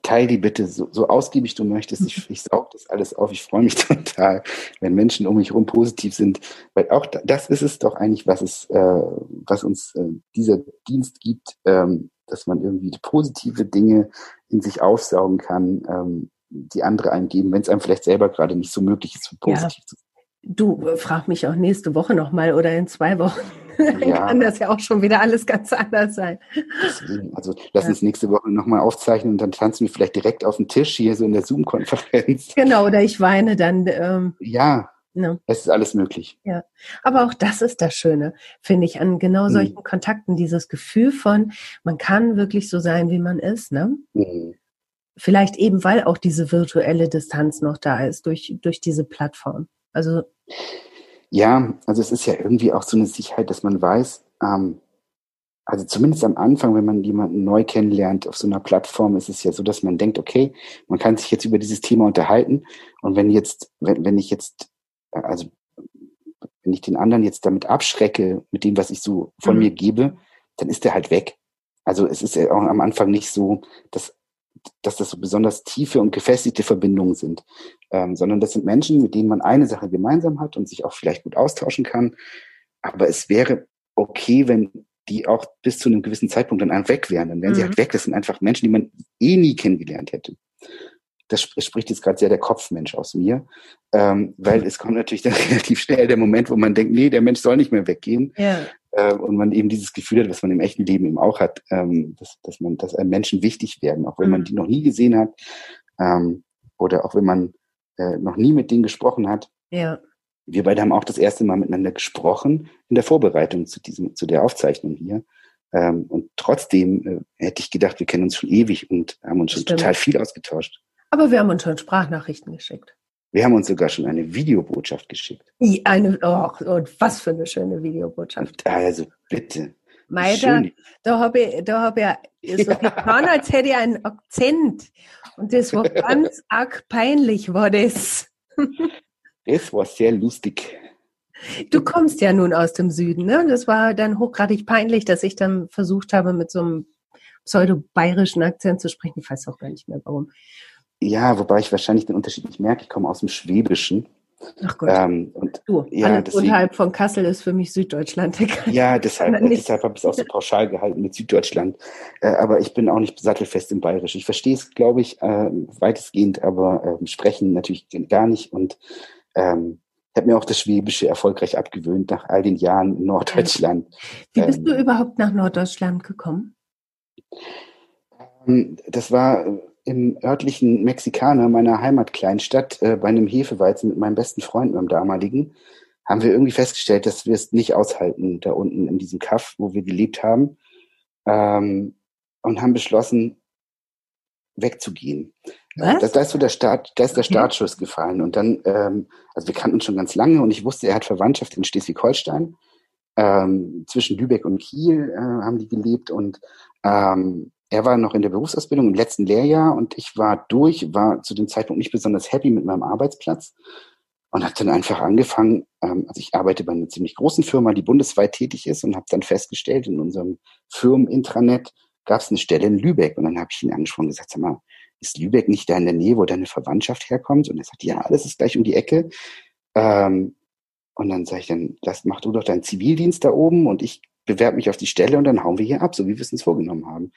teil die bitte so, so ausgiebig du möchtest. Ich, ich saug das alles auf. Ich freue mich total, wenn Menschen um mich herum positiv sind, weil auch das ist es doch eigentlich, was es, äh, was uns äh, dieser Dienst gibt, ähm, dass man irgendwie positive Dinge in sich aufsaugen kann, ähm, die andere einem geben, wenn es einem vielleicht selber gerade nicht so möglich ist, positiv ja. zu sein.
Du äh, frag mich auch nächste Woche nochmal oder in zwei Wochen. Dann ja. kann das ja auch schon wieder alles ganz anders sein.
Deswegen, also lass ja. uns nächste Woche nochmal aufzeichnen und dann tanzen wir vielleicht direkt auf den Tisch hier so in der Zoom-Konferenz.
Genau, oder ich weine dann.
Ähm, ja, no. es ist alles möglich.
Ja, aber auch das ist das Schöne, finde ich, an genau mhm. solchen mhm. Kontakten, dieses Gefühl von, man kann wirklich so sein, wie man ist, ne? Mhm. Vielleicht eben, weil auch diese virtuelle Distanz noch da ist, durch, durch diese Plattform. Also
ja, also es ist ja irgendwie auch so eine Sicherheit, dass man weiß, ähm, also zumindest am Anfang, wenn man jemanden neu kennenlernt auf so einer Plattform, ist es ja so, dass man denkt, okay, man kann sich jetzt über dieses Thema unterhalten und wenn jetzt, wenn, wenn ich jetzt, also wenn ich den anderen jetzt damit abschrecke, mit dem, was ich so von mhm. mir gebe, dann ist der halt weg. Also es ist ja auch am Anfang nicht so, dass dass das so besonders tiefe und gefestigte Verbindungen sind, ähm, sondern das sind Menschen, mit denen man eine Sache gemeinsam hat und sich auch vielleicht gut austauschen kann. Aber es wäre okay, wenn die auch bis zu einem gewissen Zeitpunkt dann einfach weg wären. Dann wären mhm. sie halt weg. Das sind einfach Menschen, die man eh nie kennengelernt hätte. Das spricht jetzt gerade sehr der Kopfmensch aus mir, ähm, weil es kommt natürlich dann relativ schnell der Moment, wo man denkt, nee, der Mensch soll nicht mehr weggehen. Ja und man eben dieses Gefühl hat, was man im echten Leben eben auch hat, ähm, dass, dass man, dass einem Menschen wichtig werden, auch wenn mhm. man die noch nie gesehen hat ähm, oder auch wenn man äh, noch nie mit denen gesprochen hat. Ja. Wir beide haben auch das erste Mal miteinander gesprochen in der Vorbereitung zu diesem, zu der Aufzeichnung hier. Ähm, und trotzdem äh, hätte ich gedacht, wir kennen uns schon ewig und haben uns schon Stimmt. total viel ausgetauscht.
Aber wir haben uns schon Sprachnachrichten geschickt.
Wir haben uns sogar schon eine Videobotschaft geschickt.
Eine, oh, und was für eine schöne Videobotschaft.
Also bitte.
Meida, da habe ich, da habe ich so ja. getan, als hätte ich einen Akzent. Und das war ganz arg peinlich, war das.
Das war sehr lustig.
Du kommst ja nun aus dem Süden, ne? Das war dann hochgradig peinlich, dass ich dann versucht habe, mit so einem pseudo-bayerischen Akzent zu sprechen. Ich weiß auch gar nicht mehr warum.
Ja, wobei ich wahrscheinlich den Unterschied nicht merke. Ich komme aus dem Schwäbischen.
Ach Gott. Ähm, und, du, ja, alles deswegen, unterhalb von Kassel ist für mich Süddeutschland.
Ja, deshalb, äh, deshalb habe ich es auch so pauschal gehalten mit Süddeutschland. Äh, aber ich bin auch nicht sattelfest im Bayerisch. Ich verstehe es, glaube ich, äh, weitestgehend, aber äh, sprechen natürlich gar nicht. Und ähm, ich habe mir auch das Schwäbische erfolgreich abgewöhnt nach all den Jahren in Norddeutschland.
Wie bist ähm, du überhaupt nach Norddeutschland gekommen?
Ähm, das war im örtlichen Mexikaner meiner Heimatkleinstadt äh, bei einem Hefeweizen mit meinem besten Freund, meinem damaligen, haben wir irgendwie festgestellt, dass wir es nicht aushalten da unten in diesem Kaff, wo wir gelebt haben, ähm, und haben beschlossen, wegzugehen. Was? Da, da ist so der Start, da ist der Startschuss gefallen. Und dann, ähm, also wir kannten uns schon ganz lange und ich wusste, er hat Verwandtschaft in Schleswig-Holstein. Ähm, zwischen Lübeck und Kiel äh, haben die gelebt und ähm, er war noch in der Berufsausbildung im letzten Lehrjahr und ich war durch, war zu dem Zeitpunkt nicht besonders happy mit meinem Arbeitsplatz und habe dann einfach angefangen, ähm, also ich arbeite bei einer ziemlich großen Firma, die bundesweit tätig ist und habe dann festgestellt, in unserem Firmenintranet gab es eine Stelle in Lübeck und dann habe ich ihn angesprochen und gesagt, sag mal, ist Lübeck nicht da in der Nähe, wo deine Verwandtschaft herkommt? Und er sagt, ja, das ist gleich um die Ecke. Ähm, und dann sage ich dann, lass, mach du doch deinen Zivildienst da oben und ich bewerbe mich auf die Stelle und dann hauen wir hier ab, so wie wir es uns vorgenommen haben.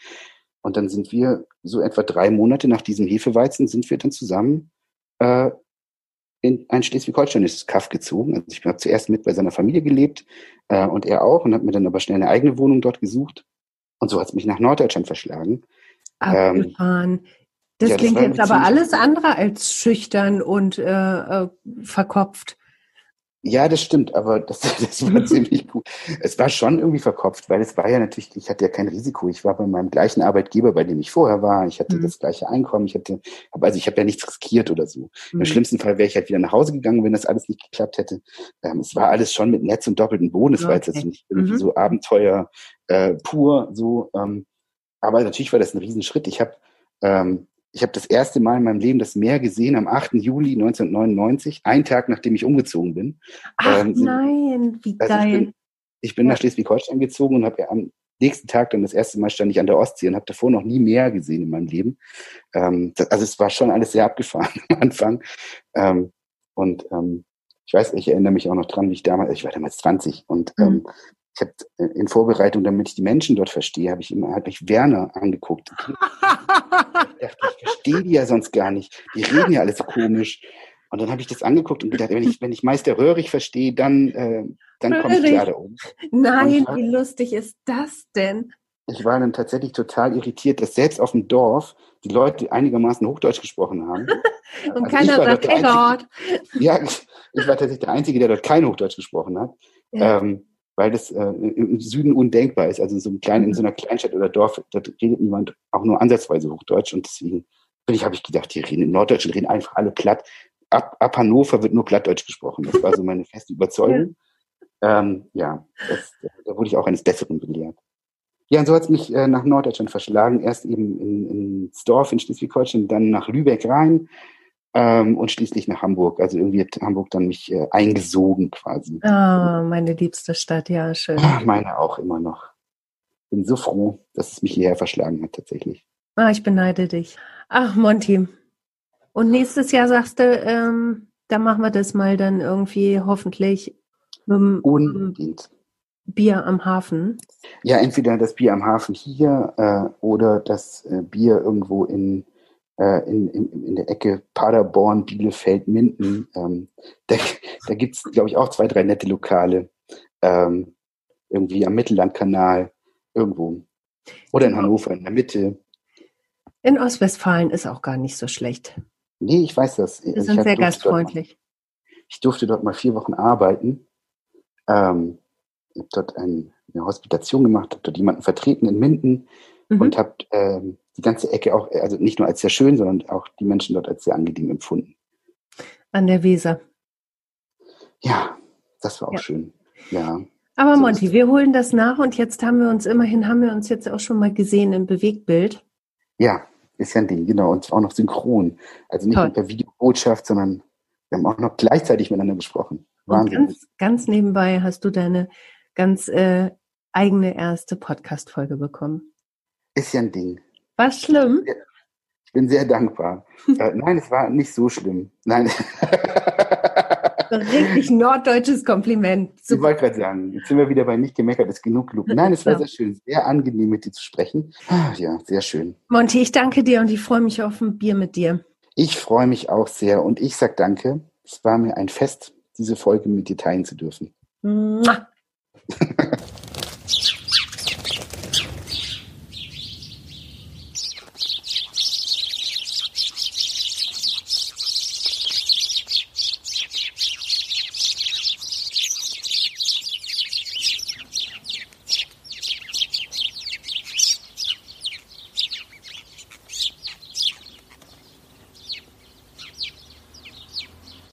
Und dann sind wir so etwa drei Monate nach diesem Hefeweizen sind wir dann zusammen äh, in ein schleswig-holsteinisches Kaff gezogen. Also ich habe zuerst mit bei seiner Familie gelebt äh, und er auch und habe mir dann aber schnell eine eigene Wohnung dort gesucht. Und so hat es mich nach Norddeutschland verschlagen.
Abgefahren. Ähm, das ja, klingt das jetzt aber alles andere als schüchtern und äh, äh, verkopft.
Ja, das stimmt, aber das, das war ziemlich gut. Es war schon irgendwie verkopft, weil es war ja natürlich, ich hatte ja kein Risiko. Ich war bei meinem gleichen Arbeitgeber, bei dem ich vorher war. Ich hatte mhm. das gleiche Einkommen. Ich hatte, also ich habe ja nichts riskiert oder so. Mhm. Im schlimmsten Fall wäre ich halt wieder nach Hause gegangen, wenn das alles nicht geklappt hätte. Ähm, es war alles schon mit Netz und doppelten Boden. Es okay. war jetzt nicht irgendwie mhm. so Abenteuer äh, pur, so. Ähm, aber natürlich war das ein Riesenschritt. Ich habe ähm, ich habe das erste Mal in meinem Leben das Meer gesehen am 8. Juli 1999, einen Tag nachdem ich umgezogen bin.
Ach ähm, nein, wie also geil.
Ich bin, ich bin ja. nach Schleswig-Holstein gezogen und habe ja am nächsten Tag dann das erste Mal stand ich an der Ostsee und habe davor noch nie Meer gesehen in meinem Leben. Ähm, das, also es war schon alles sehr abgefahren am Anfang. Ähm, und ähm, ich weiß, ich erinnere mich auch noch dran, wie ich damals, ich war damals 20 und mhm. Ich habe äh, in Vorbereitung, damit ich die Menschen dort verstehe, habe ich immer hab ich Werner angeguckt. ich ich verstehe die ja sonst gar nicht. Die reden ja alles komisch. Und dann habe ich das angeguckt und gedacht, wenn ich, wenn ich Meister Röhrig verstehe, dann, äh, dann komme ich klar da oben.
Nein, war, wie lustig ist das denn?
Ich war dann tatsächlich total irritiert, dass selbst auf dem Dorf die Leute einigermaßen Hochdeutsch gesprochen haben.
und also keiner sagt, dort.
Ja, ich, ich, war tatsächlich der Einzige, der dort kein Hochdeutsch gesprochen hat. Ja. Ähm, weil das äh, im Süden undenkbar ist. Also in so, einem kleinen, in mhm. so einer Kleinstadt oder Dorf, da redet niemand auch nur ansatzweise Hochdeutsch. Und deswegen bin ich, habe ich gedacht, hier reden, im Norddeutschen reden einfach alle platt. Ab, ab Hannover wird nur Plattdeutsch gesprochen. Das war so meine feste Überzeugung. ja, ähm, ja das, da wurde ich auch eines Besseren belehrt. Ja, und so hat es mich äh, nach Norddeutschland verschlagen. Erst eben in, ins Dorf in Schleswig-Holstein, dann nach Lübeck rein ähm, und schließlich nach Hamburg. Also irgendwie hat Hamburg dann mich äh, eingesogen quasi.
Ah, oh, meine liebste Stadt, ja, schön.
Meine auch immer noch. Bin so froh, dass es mich hierher verschlagen hat tatsächlich.
Ah, ich beneide dich. Ach, Monty. Und nächstes Jahr sagst du, ähm, da machen wir das mal dann irgendwie hoffentlich
mit dem Unbedingt.
Bier am Hafen.
Ja, entweder das Bier am Hafen hier äh, oder das äh, Bier irgendwo in äh, in, in, in der Ecke Paderborn, Bielefeld, Minden. Ähm, da da gibt es, glaube ich, auch zwei, drei nette Lokale. Ähm, irgendwie am Mittellandkanal, irgendwo. Oder in. Hannover, in der Mitte.
In Ostwestfalen ist auch gar nicht so schlecht.
Nee, ich weiß das.
Wir sind sehr gastfreundlich.
ich durfte dort mal vier Wochen arbeiten. Ähm, ich habe dort ein, eine Hospitation gemacht, habe dort jemanden vertreten in Minden mhm. und habe ähm, die ganze Ecke auch, also nicht nur als sehr schön, sondern auch die Menschen dort als sehr angenehm empfunden.
An der Weser.
Ja, das war auch ja. schön. Ja.
Aber so Monty, wir holen das nach und jetzt haben wir uns immerhin, haben wir uns jetzt auch schon mal gesehen im Bewegtbild.
Ja, ist ja ein Ding, genau. Und auch noch synchron. Also nicht Toll. per Videobotschaft, sondern wir haben auch noch gleichzeitig miteinander gesprochen.
Wahnsinn. Und ganz, ganz nebenbei hast du deine ganz äh, eigene erste Podcast-Folge bekommen.
Ist ja ein Ding.
War schlimm?
Ich bin sehr dankbar. äh, nein, es war nicht so schlimm. Nein.
Richtig norddeutsches Kompliment.
Super. Ich wollte gerade sagen, jetzt sind wir wieder bei nicht gemeckert, ist genug genug. Nein, es war sehr schön, sehr angenehm mit dir zu sprechen. Ah, ja, sehr schön.
Monty, ich danke dir und ich freue mich auf ein Bier mit dir.
Ich freue mich auch sehr und ich sage danke. Es war mir ein Fest, diese Folge mit dir teilen zu dürfen.